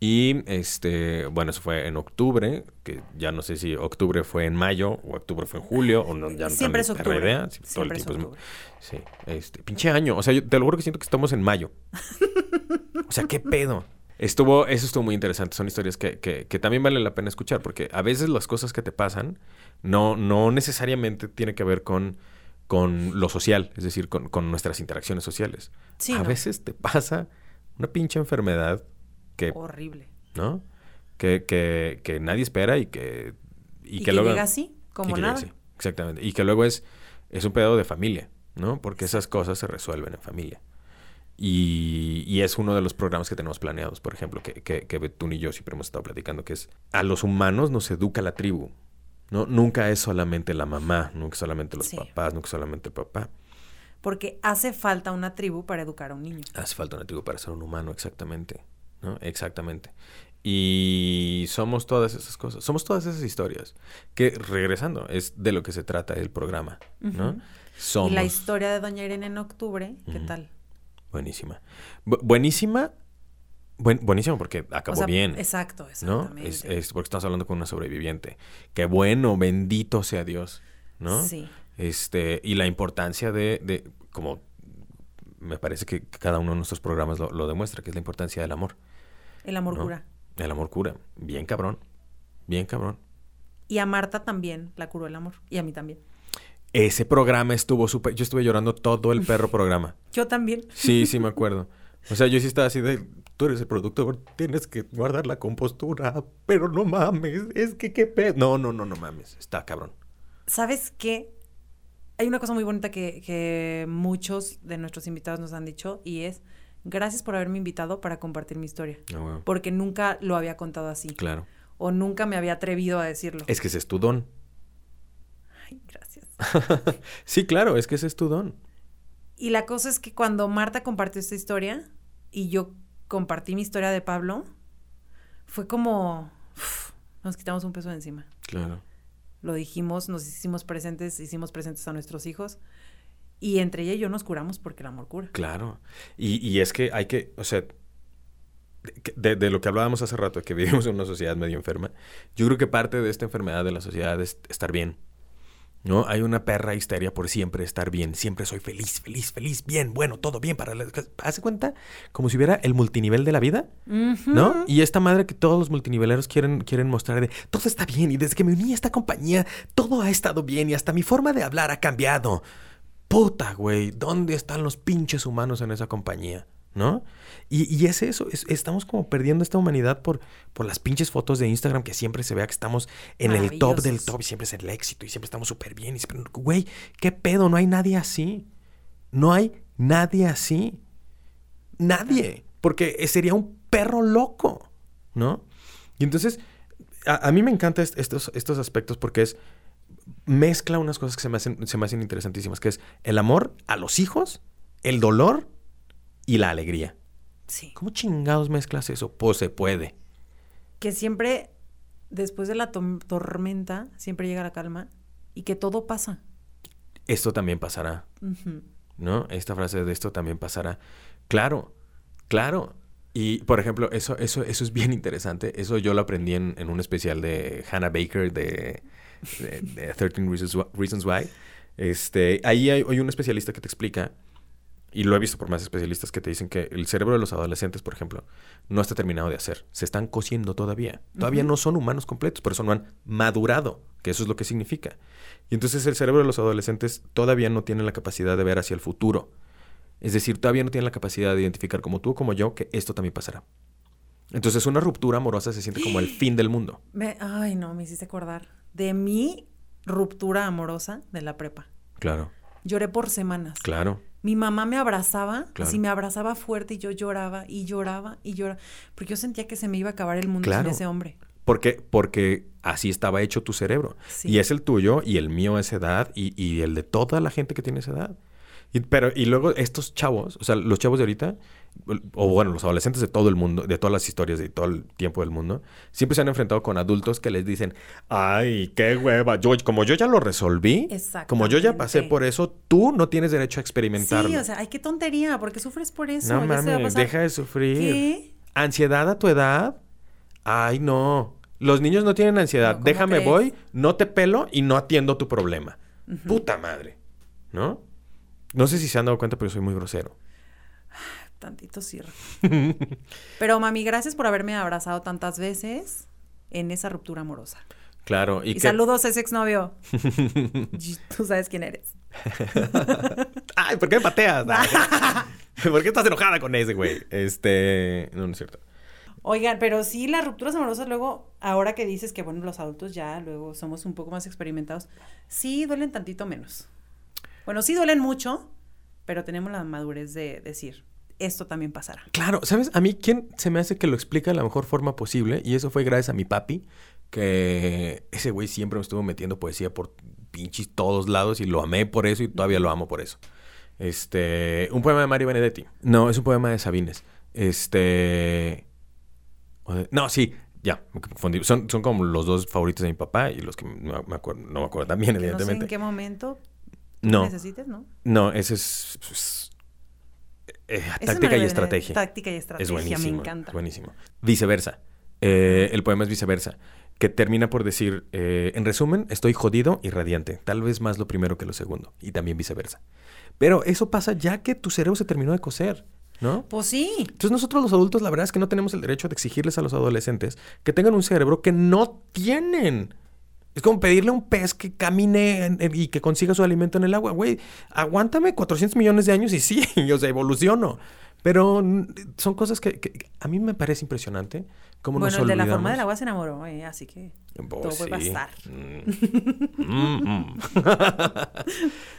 Y este, bueno, eso fue en octubre, que ya no sé si octubre fue en mayo o octubre fue en julio, o no, ya Siempre es octubre. Idea. Siempre es octubre. sí, este, pinche año. O sea, yo te lo juro que siento que estamos en mayo. o sea, qué pedo. Estuvo, eso estuvo muy interesante. Son historias que, que, que, también vale la pena escuchar, porque a veces las cosas que te pasan no, no necesariamente tiene que ver con con lo social, es decir, con, nuestras interacciones sociales. a veces te pasa una pinche enfermedad que... Horrible. ¿No? Que, que, que nadie espera y que... Y, que, luego, llega así, como nada. exactamente. Y que luego es, es un pedo de familia, ¿no? Porque esas cosas se resuelven en familia. Y, y, es uno de los programas que tenemos planeados, por ejemplo, que, que, que tú y yo siempre hemos estado platicando, que es a los humanos nos educa la tribu. ¿no? Nunca es solamente la mamá, nunca es solamente los papás, nunca es solamente el papá. Porque hace falta una tribu para educar a un niño. Hace falta una tribu para ser un humano, exactamente. ¿No? Exactamente. Y somos todas esas cosas, somos todas esas historias. Que regresando, es de lo que se trata el programa, ¿no? Somos... Y la historia de Doña Irene en octubre, ¿qué tal? Buenísima. buenísima buenísimo porque acabó bien. Exacto, exactamente. ¿no? Es, porque estamos hablando con una sobreviviente. Qué bueno, bendito sea Dios, ¿no? Sí. Este, y la importancia de, de como me parece que cada uno de nuestros programas lo, demuestra, que es la importancia del amor. El amor cura. El amor cura. Bien cabrón. Bien cabrón. Y a Marta también la curó el amor. Y a mí también. Ese programa estuvo súper... Yo estuve llorando todo el perro programa. Yo también. Sí, sí me acuerdo. O sea, yo sí estaba así de tú eres el productor, tienes que guardar la compostura, pero no mames, es que qué pedo. No, no, no, no mames, está cabrón. ¿Sabes qué? Hay una cosa muy bonita que, muchos de nuestros invitados nos han dicho y es gracias por haberme invitado para compartir mi historia. Ah, Porque nunca lo había contado así. Claro. O nunca me había atrevido a decirlo. Es que ese es tu don. sí, claro, es que ese es tu don. Y la cosa es que cuando Marta compartió esta historia y yo compartí mi historia de Pablo, fue como nos quitamos un peso de encima. Claro. Lo dijimos, nos hicimos presentes, hicimos presentes a nuestros hijos. Y entre ella y yo nos curamos porque el amor cura. Claro. Y, y es que hay que, o sea, de, de, lo que hablábamos hace rato, que vivimos en una sociedad medio enferma, yo creo que parte de esta enfermedad de la sociedad es estar bien. ¿No? Hay una perra histeria por siempre estar bien. Siempre soy feliz, feliz, feliz, bien, bueno, todo bien para... La... ¿Hace cuenta? Como si hubiera el multinivel de la vida, ¿no? Y esta madre que todos los multiniveleros quieren, quieren mostrar de todo está bien y desde que me uní a esta compañía todo ha estado bien y hasta mi forma de hablar ha cambiado. Puta, güey, ¿dónde están los pinches humanos en esa compañía? ¿No? Y, es eso, estamos como perdiendo esta humanidad por, por las pinches fotos de Instagram que siempre se vea que estamos en el top del top y siempre es el éxito y siempre estamos súper bien. Y güey, ¿qué pedo? No hay nadie así. No hay nadie así. Nadie. Porque sería un perro loco, ¿no? Y entonces, a, mí me encantan estos, estos aspectos porque es mezcla unas cosas que se me, hacen, se me hacen interesantísimas, que es el amor a los hijos, el dolor y la alegría. Sí. ¿Cómo chingados mezclas eso? Pues se puede. Que siempre, después de la tormenta, siempre llega la calma y que todo pasa. Esto también pasará. ¿No? Esta frase de esto también pasará. Claro, claro. Y, por ejemplo, eso, eso, eso es bien interesante. Eso yo lo aprendí en, en un especial de Hannah Baker de, de, 13 Reasons, Why. Este, ahí hay, hay un especialista que te explica y lo he visto por más especialistas que te dicen que el cerebro de los adolescentes, por ejemplo, no está terminado de hacer. Se están cociendo todavía. Todavía no son humanos completos, por eso no han madurado, que eso es lo que significa. Y entonces el cerebro de los adolescentes todavía no tiene la capacidad de ver hacia el futuro. Es decir, todavía no tiene la capacidad de identificar como tú, como yo, que esto también pasará. Entonces una ruptura amorosa se siente como el fin del mundo. ay, no, me hiciste acordar de mi ruptura amorosa de la prepa. Claro. Lloré por semanas. Claro. Mi mamá me abrazaba, así me abrazaba fuerte y yo lloraba y lloraba y lloraba, porque yo sentía que se me iba a acabar el mundo sin ese hombre. Porque, porque así estaba hecho tu cerebro. Y es el tuyo y el mío a esa edad y, y el de toda la gente que tiene esa edad. Y, pero, y luego estos chavos, o sea, los chavos de ahorita, o bueno, los adolescentes de todo el mundo, de todas las historias de todo el tiempo del mundo, siempre se han enfrentado con adultos que les dicen, ay, qué hueva, yo, como yo ya lo resolví, como yo ya pasé por eso, tú no tienes derecho a experimentarlo. Sí, o sea, ay, qué tontería, porque sufres por eso. No mames, deja de sufrir. ¿Qué? ¿Ansiedad a tu edad? Ay, no. Los niños no tienen ansiedad. Déjame voy, no te pelo y no atiendo tu problema. Puta madre. ¿No? No sé si se han dado cuenta, pero soy muy grosero. Tantito sí. pero mami, gracias por haberme abrazado tantas veces en esa ruptura amorosa. Claro. Y, saludos a ese exnovio. Tú sabes quién eres. Ay, ¿por qué me pateas? ¿Por qué estás enojada con ese güey? Este, no, no es cierto. Oigan, pero sí, las rupturas amorosas luego, ahora que dices que, bueno, los adultos ya luego somos un poco más experimentados, sí duelen tantito menos. Bueno, sí duelen mucho, pero tenemos la madurez de decir, esto también pasará. Claro, ¿sabes? A mí, ¿quién se me hace que lo explica de la mejor forma posible? Y eso fue gracias a mi papi, que ese güey siempre me estuvo metiendo poesía por pinches todos lados y lo amé por eso y todavía lo amo por eso. Este, un poema de Mario Benedetti. No, es un poema de Sabines. Este, no, sí, ya, me confundí. Son, son como los dos favoritos de mi papá y los que no me acuerdo, no me acuerdo también, evidentemente. No sé en qué momento no. necesites, ¿no? No, ese es... Pues, eh, táctica y estrategia. Táctica y estrategia, es buenísimo, me encanta. buenísimo. Viceversa. Eh, el poema es viceversa. Que termina por decir, eh, en resumen, estoy jodido y radiante. Tal vez más lo primero que lo segundo. Y también viceversa. Pero eso pasa ya que tu cerebro se terminó de coser. ¿No? Pues sí. Entonces nosotros los adultos la verdad es que no tenemos el derecho de exigirles a los adolescentes que tengan un cerebro que no tienen. Es como pedirle a un pez que camine y que consiga su alimento en el agua. Güey, aguántame 400 millones de años y sí, yo se evoluciono. Pero son cosas que, a mí me parece impresionante. Cómo bueno, el de la forma del agua se enamoró, eh, así que pues todo puede pasar. Mm. Mm, mm.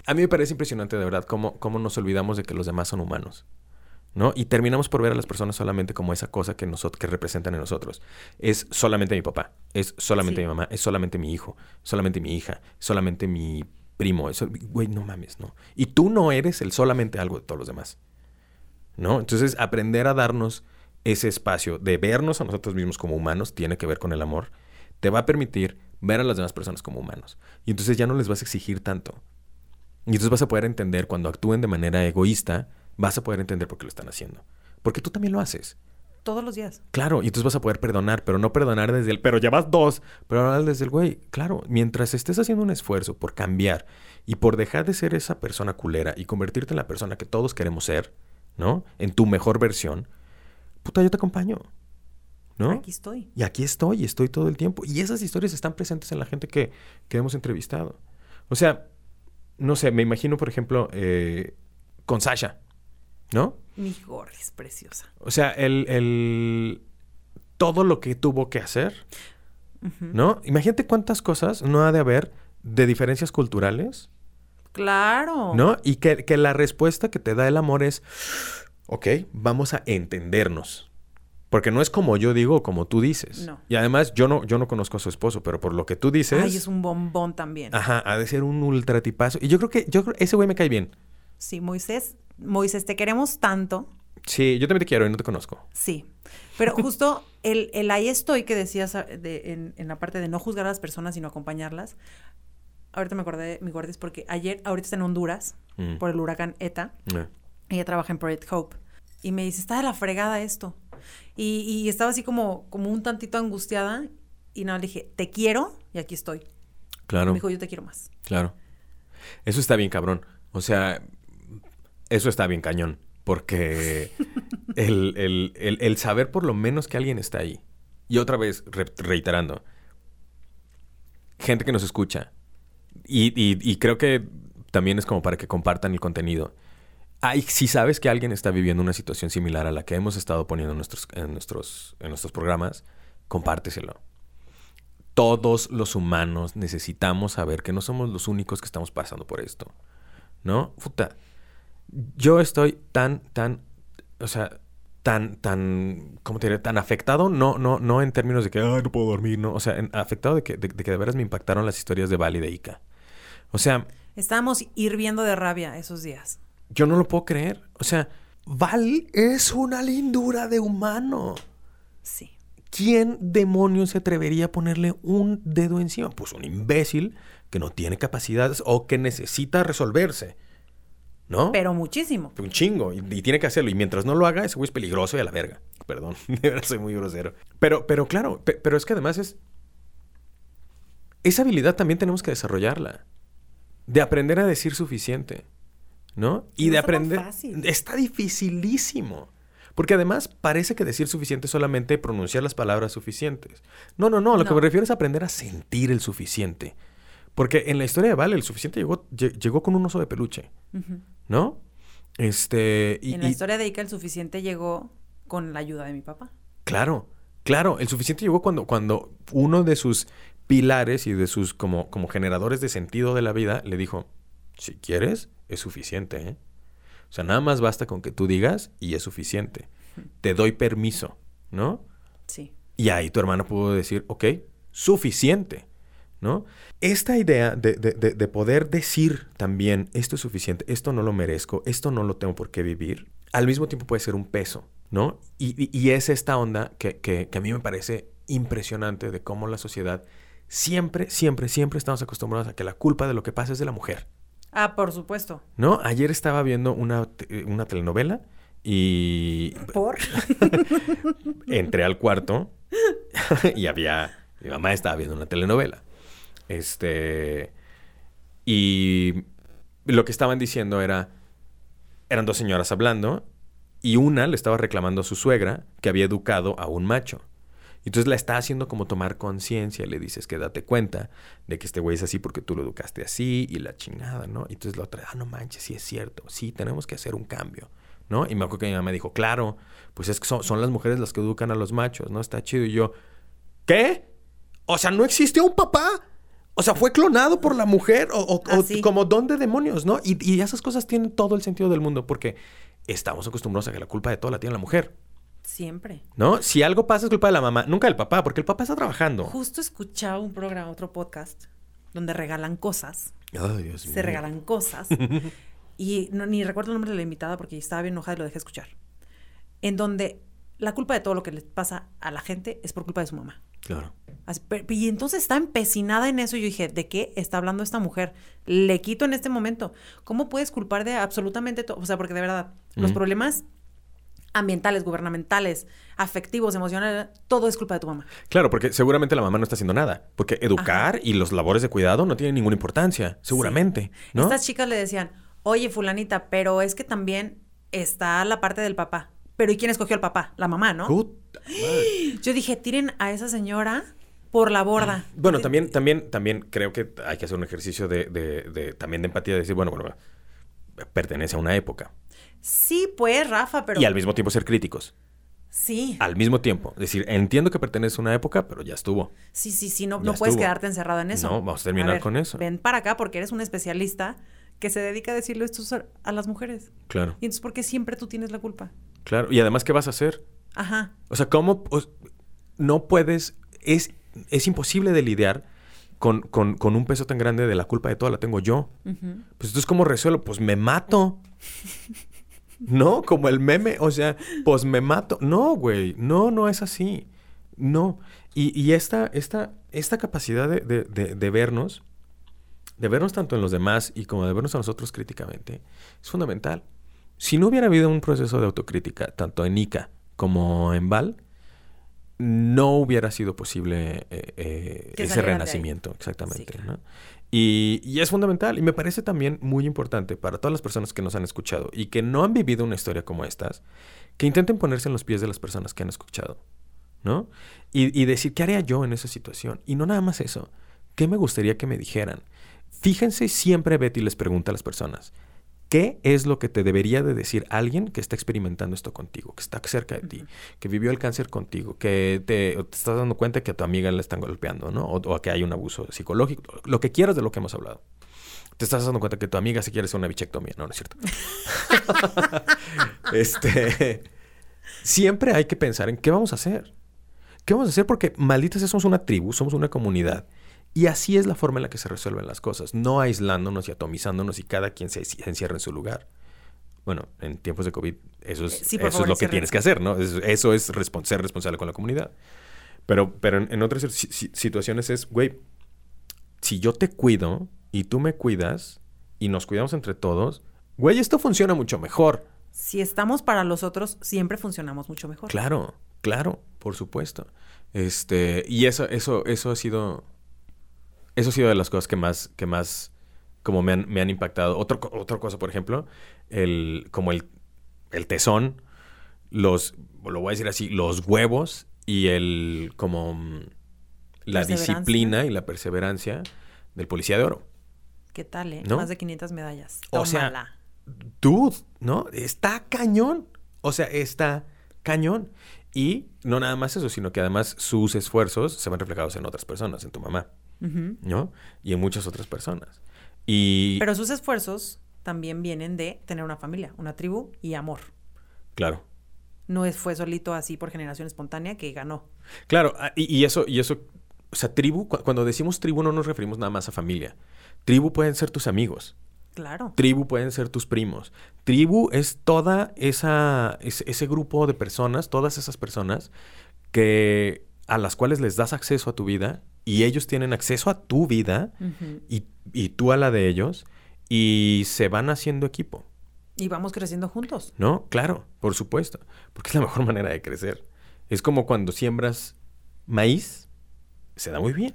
a mí me parece impresionante, de verdad, cómo, cómo nos olvidamos de que los demás son humanos. ¿No? Y terminamos por ver a las personas solamente como esa cosa que, nosotros, que representan en nosotros. Es solamente mi papá, es solamente mi mamá, es solamente mi hijo, solamente mi hija, solamente mi primo, eso, güey, no mames, no. Y tú no eres el solamente algo de todos los demás. ¿No? Entonces, aprender a darnos ese espacio de vernos a nosotros mismos como humanos tiene que ver con el amor. Te va a permitir ver a las demás personas como humanos. Y entonces ya no les vas a exigir tanto. Y entonces vas a poder entender cuando actúen de manera egoísta, vas a poder entender por qué lo están haciendo. Porque tú también lo haces. Todos los días. Claro, y entonces vas a poder perdonar, pero no perdonar desde el, pero llevas dos, pero ahora desde el, güey, claro, mientras estés haciendo un esfuerzo por cambiar y por dejar de ser esa persona culera y convertirte en la persona que todos queremos ser, ¿no? En tu mejor versión, puta, yo te acompaño. ¿No? Aquí estoy. Y aquí estoy, y estoy todo el tiempo. Y esas historias están presentes en la gente que, que hemos entrevistado. O sea, no sé, me imagino, por ejemplo, eh, con Sasha, ¿no? Mi es preciosa. O sea, el, el, todo lo que tuvo que hacer, ¿no? Imagínate cuántas cosas no ha de haber de diferencias culturales. Claro. ¿No? Y que, que la respuesta que te da el amor es, ok, vamos a entendernos. Porque no es como yo digo o como tú dices. No. Y además, yo no, yo no conozco a su esposo, pero por lo que tú dices. Ay, es un bombón también. Ajá, ha de ser un ultra tipazo. Y yo creo que, yo creo, ese güey me cae bien. Sí, Moisés, Moisés, te queremos tanto. Sí, yo también te quiero y no te conozco. Sí. Pero justo el, el ahí estoy que decías ah, de, en, la parte de no juzgar a las personas, sino acompañarlas. Ahorita me acordé, mi gordis, porque ayer, ahorita está en Honduras, mm. por el huracán ETA. Eh. Ella trabaja en Project Hope. Y me dice, está de la fregada esto. Y, estaba así como, como un tantito angustiada. Y nada, le dije, te quiero y aquí estoy. Claro. me dijo, yo te quiero más. Claro. Eso está bien, cabrón. O sea, eso está bien cañón. Porque el, saber por lo menos que alguien está ahí. Y otra vez, reiterando, gente que nos escucha. Y, y, creo que también es como para que compartan el contenido si sabes que alguien está viviendo una situación similar a la que hemos estado poniendo en nuestros, en nuestros, en nuestros programas, compárteselo. Todos los humanos necesitamos saber que no somos los únicos que estamos pasando por esto. ¿No? Puta. Yo estoy tan, tan, o sea, tan, tan, ¿cómo te diré? Tan afectado, no, no, no en términos de que, ay, no puedo dormir, no. O sea, afectado de que de, que de veras me impactaron las historias de Bali y de Ica. O sea... Estábamos hirviendo de rabia esos días. Yo no lo puedo creer. O sea, Val es una lindura de humano. Sí. ¿Quién demonios se atrevería a ponerle un dedo encima? Pues un imbécil que no tiene capacidades o que necesita resolverse. ¿No? Pero muchísimo. Un chingo. Y, tiene que hacerlo. Y mientras no lo haga, ese güey es peligroso y a la verga. Perdón. De verdad soy muy grosero. Pero, pero claro, pero es que además es. Esa habilidad también tenemos que desarrollarla. De aprender a decir suficiente. ¿no? Y de aprender. Está dificilísimo. Porque además parece que decir suficiente es solamente pronunciar las palabras suficientes. No, no, no. Lo que me refiero es aprender a sentir el suficiente. Porque en la historia de Vale, el suficiente llegó, llegó con un oso de peluche. ¿No? Este. Y, en la historia de Ica, el suficiente llegó con la ayuda de mi papá. Claro, claro. El suficiente llegó cuando, cuando uno de sus pilares y de sus como, como generadores de sentido de la vida le dijo: Si quieres, es suficiente. ¿eh? O sea, nada más basta con que tú digas y es suficiente. Te doy permiso, ¿no? Sí. Y ahí tu hermano pudo decir, ok, suficiente, ¿no? Esta idea de, de, poder decir también, esto es suficiente, esto no lo merezco, esto no lo tengo por qué vivir, al mismo tiempo puede ser un peso, ¿no? Y, y, es esta onda que, que, que a mí me parece impresionante de cómo la sociedad siempre, siempre, siempre estamos acostumbrados a que la culpa de lo que pasa es de la mujer. Ah, por supuesto. ¿No? Ayer estaba viendo una, una telenovela y... ¿Por? Entré al cuarto y había... Mi mamá estaba viendo una telenovela. Este... Y lo que estaban diciendo era... Eran dos señoras hablando y una le estaba reclamando a su suegra que había educado a un macho. Entonces la está haciendo como tomar conciencia. Le dices que date cuenta de que este güey es así porque tú lo educaste así y la chingada, ¿no? Y entonces la otra, ah, no manches, sí es cierto. Sí, tenemos que hacer un cambio, ¿no? Y me acuerdo que mi mamá me dijo, claro, pues es que son, las mujeres las que educan a los machos, ¿no? Está chido. Y yo, ¿qué? O sea, ¿no existió un papá? O sea, fue clonado por la mujer o, o, como don de demonios, ¿no? Y, y esas cosas tienen todo el sentido del mundo porque estamos acostumbrados a que la culpa de todo la tiene la mujer. Siempre. ¿No? Si algo pasa es culpa de la mamá, nunca del papá, porque el papá está trabajando. Justo escuchaba un programa, otro podcast, donde regalan cosas. se regalan cosas. y no, ni recuerdo el nombre de la invitada porque estaba bien enojada y lo dejé escuchar. En donde la culpa de todo lo que le pasa a la gente es por culpa de su mamá. Claro. y entonces está empecinada en eso y yo dije, ¿de qué está hablando esta mujer? Le quito en este momento. ¿Cómo puedes culpar de absolutamente todo? O sea, porque de verdad, los problemas ambientales, gubernamentales, afectivos, emocionales, todo es culpa de tu mamá. Claro, porque seguramente la mamá no está haciendo nada, porque educar y los labores de cuidado no tienen ninguna importancia, seguramente, ¿no? Estas chicas le decían, "Oye, fulanita, pero es que también está la parte del papá." Pero ¿y quién escogió al papá? La mamá, ¿no? Yo dije, "Tiren a esa señora por la borda." Bueno, también también también creo que hay que hacer un ejercicio de, de, de también de empatía de decir, bueno, bueno, pertenece a una época. Sí, pues, Rafa, pero... Y al mismo tiempo ser críticos. Sí. Al mismo tiempo. Es decir, entiendo que pertenece a una época, pero ya estuvo. Sí, sí, sí, no, no puedes quedarte encerrado en eso. No, vamos a terminar con eso. Ven para acá porque eres un especialista que se dedica a decirle esto a las mujeres. Claro. Y entonces, ¿por qué siempre tú tienes la culpa? Claro. Y además, ¿qué vas a hacer? Ajá. O sea, ¿cómo? no puedes... Es, es imposible de lidiar con, con, con, un peso tan grande de la culpa de todo la tengo yo. Pues entonces, ¿cómo resuelvo? Pues me mato. No, como el meme, o sea, pues me mato. No, güey, no, no es así. No. Y, y esta, esta, esta capacidad de, de, de, vernos, de vernos tanto en los demás y como de vernos a nosotros críticamente, es fundamental. Si no hubiera habido un proceso de autocrítica, tanto en Ica como en Val, no hubiera sido posible eh, eh, ese renacimiento, exactamente. ¿no? Y, es fundamental y me parece también muy importante para todas las personas que nos han escuchado y que no han vivido una historia como estas, que intenten ponerse en los pies de las personas que han escuchado, ¿no? Y, y decir, ¿qué haría yo en esa situación? Y no nada más eso, ¿qué me gustaría que me dijeran? Fíjense, siempre Betty les pregunta a las personas, ¿Qué es lo que te debería de decir alguien que está experimentando esto contigo, que está cerca de ti, que vivió el cáncer contigo, que te, te, estás dando cuenta que a tu amiga le están golpeando, ¿no? O, que hay un abuso psicológico, lo que quieras de lo que hemos hablado. Te estás dando cuenta que tu amiga se quiere hacer una bichectomía, no, no es cierto. este, siempre hay que pensar en qué vamos a hacer. ¿Qué vamos a hacer? Porque malditas somos una tribu, somos una comunidad y así es la forma en la que se resuelven las cosas, no aislándonos y atomizándonos y cada quien se, encierra en su lugar. Bueno, en tiempos de COVID eso es, eso es lo que tienes que hacer, ¿no? Eso, es ser responsable con la comunidad. Pero, pero en, otras situaciones es, güey, si yo te cuido y tú me cuidas y nos cuidamos entre todos, güey, esto funciona mucho mejor. Si estamos para los otros, siempre funcionamos mucho mejor. Claro, claro, por supuesto. Este, y eso, eso, eso ha sido eso ha sido de las cosas que más, que más como me han, me han impactado. otra cosa, por ejemplo, el, como el, el tesón, los, lo voy a decir así, los huevos y el, como mm, la disciplina y la perseverancia del policía de oro. ¿Qué tal, eh? Más de 500 medallas. O sea, dude, ¿no? Está cañón. O sea, está cañón. Y no nada más eso, sino que además sus esfuerzos se ven reflejados en otras personas, en tu mamá. ¿No? Y en muchas otras personas. Y... Pero sus esfuerzos también vienen de tener una familia, una tribu y amor. Claro. No es, fue solito así por generación espontánea que ganó. Claro, ah, y, eso, y eso, o sea, tribu, cuando decimos tribu no nos referimos nada más a familia. Tribu pueden ser tus amigos. Claro. Tribu pueden ser tus primos. Tribu es toda esa, ese grupo de personas, todas esas personas que a las cuales les das acceso a tu vida y ellos tienen acceso a tu vida y, tú a la de ellos y se van haciendo equipo. Y vamos creciendo juntos. No, claro, por supuesto, porque es la mejor manera de crecer. Es como cuando siembras maíz, se da muy bien.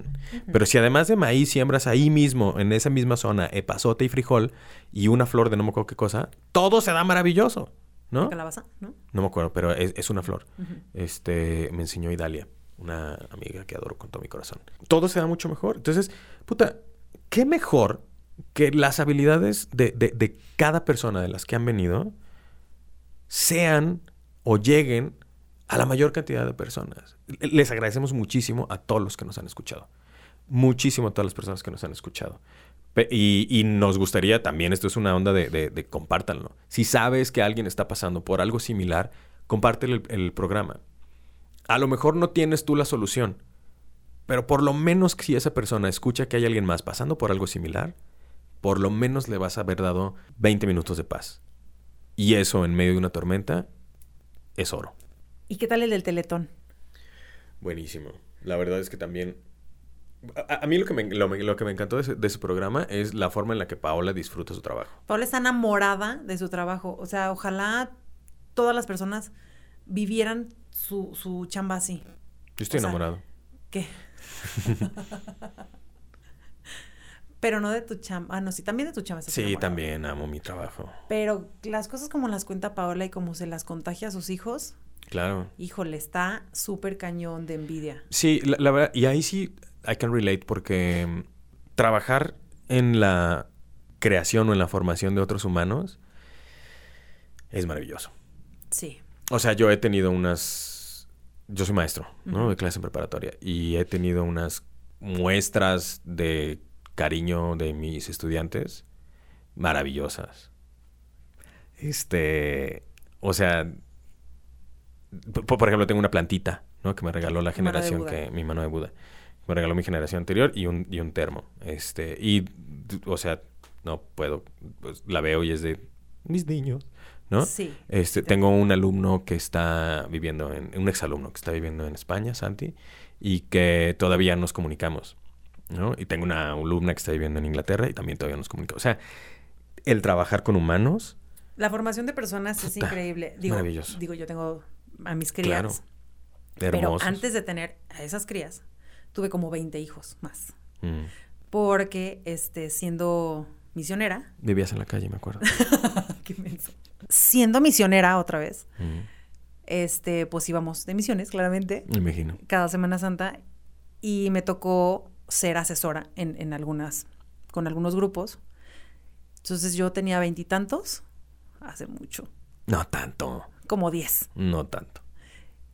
Pero si además de maíz siembras ahí mismo, en esa misma zona, epazote y frijol y una flor de no me acuerdo qué cosa, todo se da maravilloso. ¿No? ¿Calabaza? ¿No? No me acuerdo, pero es, es una flor. Este, me enseñó Idalia una amiga que adoro con todo mi corazón. Todo se da mucho mejor. Entonces, puta, ¿qué mejor que las habilidades de, de, cada persona de las que han venido sean o lleguen a la mayor cantidad de personas? Les agradecemos muchísimo a todos los que nos han escuchado. Muchísimo a todas las personas que nos han escuchado. Y, y, nos gustaría también, esto es una onda de, de, compártanlo. Si sabes que alguien está pasando por algo similar, compártelo el programa. A lo mejor no tienes tú la solución, pero por lo menos si esa persona escucha que hay alguien más pasando por algo similar, por lo menos le vas a haber dado 20 minutos de paz. Y eso en medio de una tormenta es oro. ¿Y qué tal el del teletón? Buenísimo. La verdad es que también... A, mí lo que me, lo, que me encantó de ese, programa es la forma en la que Paola disfruta su trabajo. Paola está enamorada de su trabajo. O sea, ojalá todas las personas vivieran su, su chamba así. Yo estoy enamorado. ¿Qué? Pero no de tu chamba. Ah, no, sí, también de tu chamba. Sí, también amo mi trabajo. Pero las cosas como las cuenta Paola y como se las contagia a sus hijos. Claro. Híjole, está súper cañón de envidia. Sí, la, verdad, y ahí sí I can relate porque mm, trabajar en la creación o en la formación de otros humanos es maravilloso. Sí. O sea, yo he tenido unas. Yo soy maestro, ¿no? De clase en preparatoria. Y he tenido unas muestras de cariño de mis estudiantes maravillosas. Este. O sea. Por, ejemplo, tengo una plantita, ¿no? Que me regaló la generación que. Mi mano de Buda. Me regaló mi generación anterior y un, y un termo. Este. Y. O sea, no puedo. Pues, la veo y es de mis niños. ¿No? Sí. Este, tengo un alumno que está viviendo en, un exalumno que está viviendo en España, Santi, y que todavía nos comunicamos, ¿no? Y tengo una alumna que está viviendo en Inglaterra y también todavía nos comunicamos. O sea, el trabajar con humanos. La formación de personas es increíble. Digo, maravilloso. Digo, yo tengo a mis crías. Pero antes de tener a esas crías, tuve como 20 hijos más. Mm. Porque, este, siendo misionera. Vivías en la calle, me acuerdo. Qué menso siendo misionera otra vez, este, pues íbamos de misiones, claramente. Me imagino. Cada Semana Santa. Y me tocó ser asesora en, en algunas, con algunos grupos. Entonces yo tenía veintitantos, hace mucho. No tanto. Como diez. No tanto.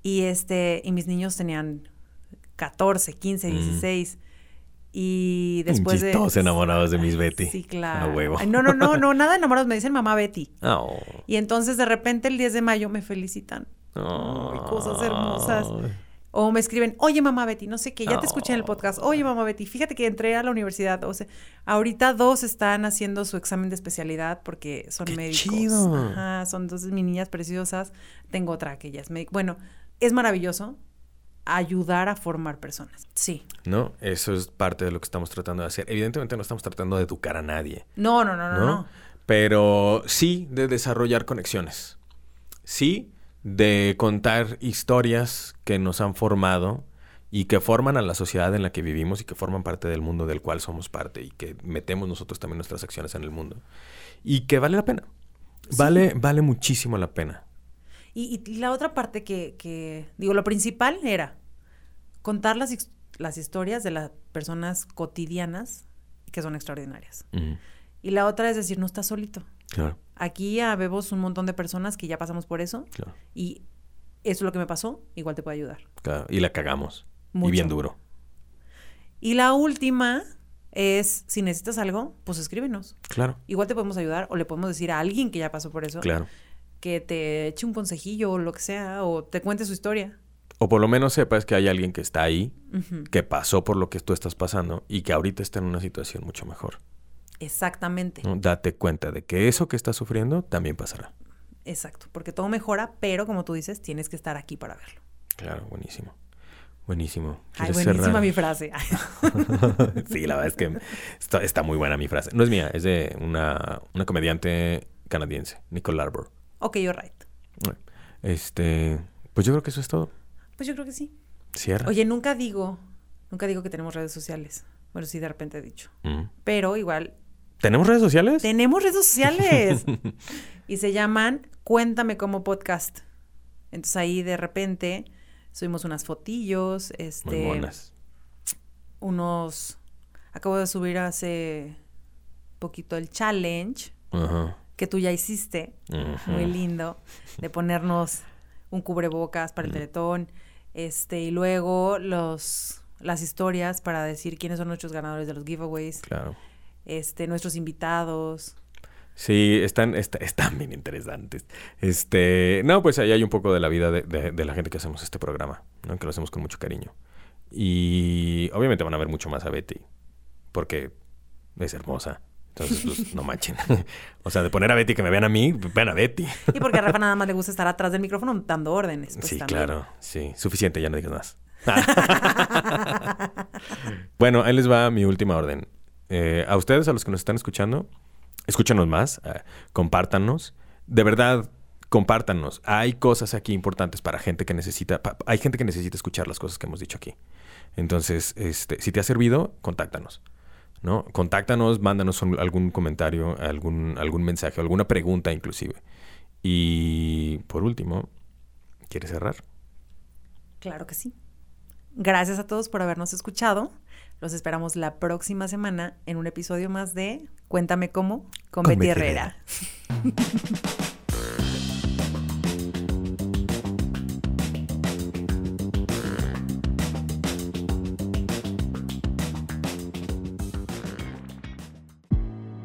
Y este, y mis niños tenían 14, 15, 16. Y después de... Todos enamorados de Miss Betty. Sí, claro. A huevo. no, no, no, no, nada enamorados. Me dicen mamá Betty. Oh. Y entonces de repente el 10 de mayo me felicitan. Oh. cosas hermosas. O me escriben, oye mamá Betty, no sé qué, ya te escuché en el podcast. Oye mamá Betty, fíjate que entré a la universidad. O sea, ahorita dos están haciendo su examen de especialidad porque son qué médicos. Chido. Ajá, son dos mis niñas preciosas. Tengo otra que ella es médico. Bueno, es maravilloso ayudar a formar personas. Sí. No, eso es parte de lo que estamos tratando de hacer. Evidentemente no estamos tratando de educar a nadie. No, no, no, no. no. Pero sí de desarrollar conexiones. Sí de contar historias que nos han formado y que forman a la sociedad en la que vivimos y que forman parte del mundo del cual somos parte y que metemos nosotros también nuestras acciones en el mundo. Y que vale la pena. Vale, vale muchísimo la pena. Y, la otra parte que, digo, lo principal era contar las, las historias de las personas cotidianas que son extraordinarias. Y la otra es decir, no estás solito. Claro. Aquí habemos un montón de personas que ya pasamos por eso. Claro. Y eso es lo que me pasó, igual te puede ayudar. Claro. Y la cagamos. Y bien duro. Y la última es, si necesitas algo, pues escríbenos. Claro. Igual te podemos ayudar o le podemos decir a alguien que ya pasó por eso. Claro que te eche un consejillo o lo que sea, o te cuente su historia. O por lo menos sepas que hay alguien que está ahí, que pasó por lo que tú estás pasando y que ahorita está en una situación mucho mejor. Exactamente. Date cuenta de que eso que estás sufriendo también pasará. Exacto, porque todo mejora, pero como tú dices, tienes que estar aquí para verlo. Claro, buenísimo. Buenísimo. Ay, buenísima mi frase. sí, la verdad es que está, muy buena mi frase. No es mía, es de una, una comediante canadiense, Nicole Arbor. Ok, you're right. Este, pues yo creo que eso es todo. Pues yo creo que sí. Cierra. Oye, nunca digo, nunca digo que tenemos redes sociales. Bueno, sí, de repente he dicho. Pero igual. ¿Tenemos redes sociales? Tenemos redes sociales. y se llaman Cuéntame como podcast. Entonces ahí de repente subimos unas fotillos, este. Unos. Acabo de subir hace poquito el challenge. Ajá que tú ya hiciste, muy lindo, de ponernos un cubrebocas para el teletón, este, y luego los, las historias para decir quiénes son nuestros ganadores de los giveaways. Claro. Este, nuestros invitados. Sí, están, están bien interesantes. Este, no, pues ahí hay un poco de la vida de, de, la gente que hacemos este programa, ¿no? Que lo hacemos con mucho cariño. Y obviamente van a ver mucho más a Betty, porque es hermosa Entonces, pues, no manchen. o sea, de poner a Betty que me vean a mí, vean a Betty. y porque a Rafa nada más le gusta estar atrás del micrófono dando órdenes. Pues, sí, claro. Sí, suficiente, ya no digas más. bueno, ahí les va mi última orden. Eh, a ustedes, a los que nos están escuchando, escúchanos más, eh, compártanos. De verdad, compártanos. Hay cosas aquí importantes para gente que necesita, hay gente que necesita escuchar las cosas que hemos dicho aquí. Entonces, este, si te ha servido, contáctanos. ¿No? Contáctanos, mándanos algún comentario, algún, algún mensaje, alguna pregunta inclusive. Y por último, ¿quieres cerrar? Claro que sí. Gracias a todos por habernos escuchado. Los esperamos la próxima semana en un episodio más de Cuéntame cómo con, Betty Herrera.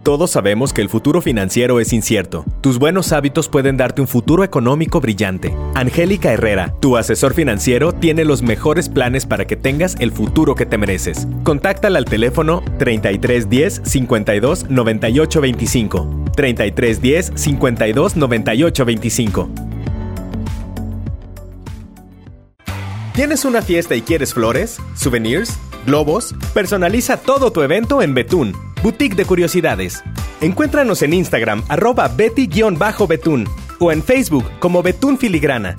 Todos sabemos que el futuro financiero es incierto. Tus buenos hábitos pueden darte un futuro económico brillante. Angélica Herrera, tu asesor financiero, tiene los mejores planes para que tengas el futuro que te mereces. Contáctala al teléfono 3310 52 98 25. 3310 52 98 25. ¿Tienes una fiesta y quieres flores, souvenirs, globos? Personaliza todo tu evento en Betún Boutique de Curiosidades. Encuéntranos en Instagram arroba betty-betún o en Facebook como Betún Filigrana.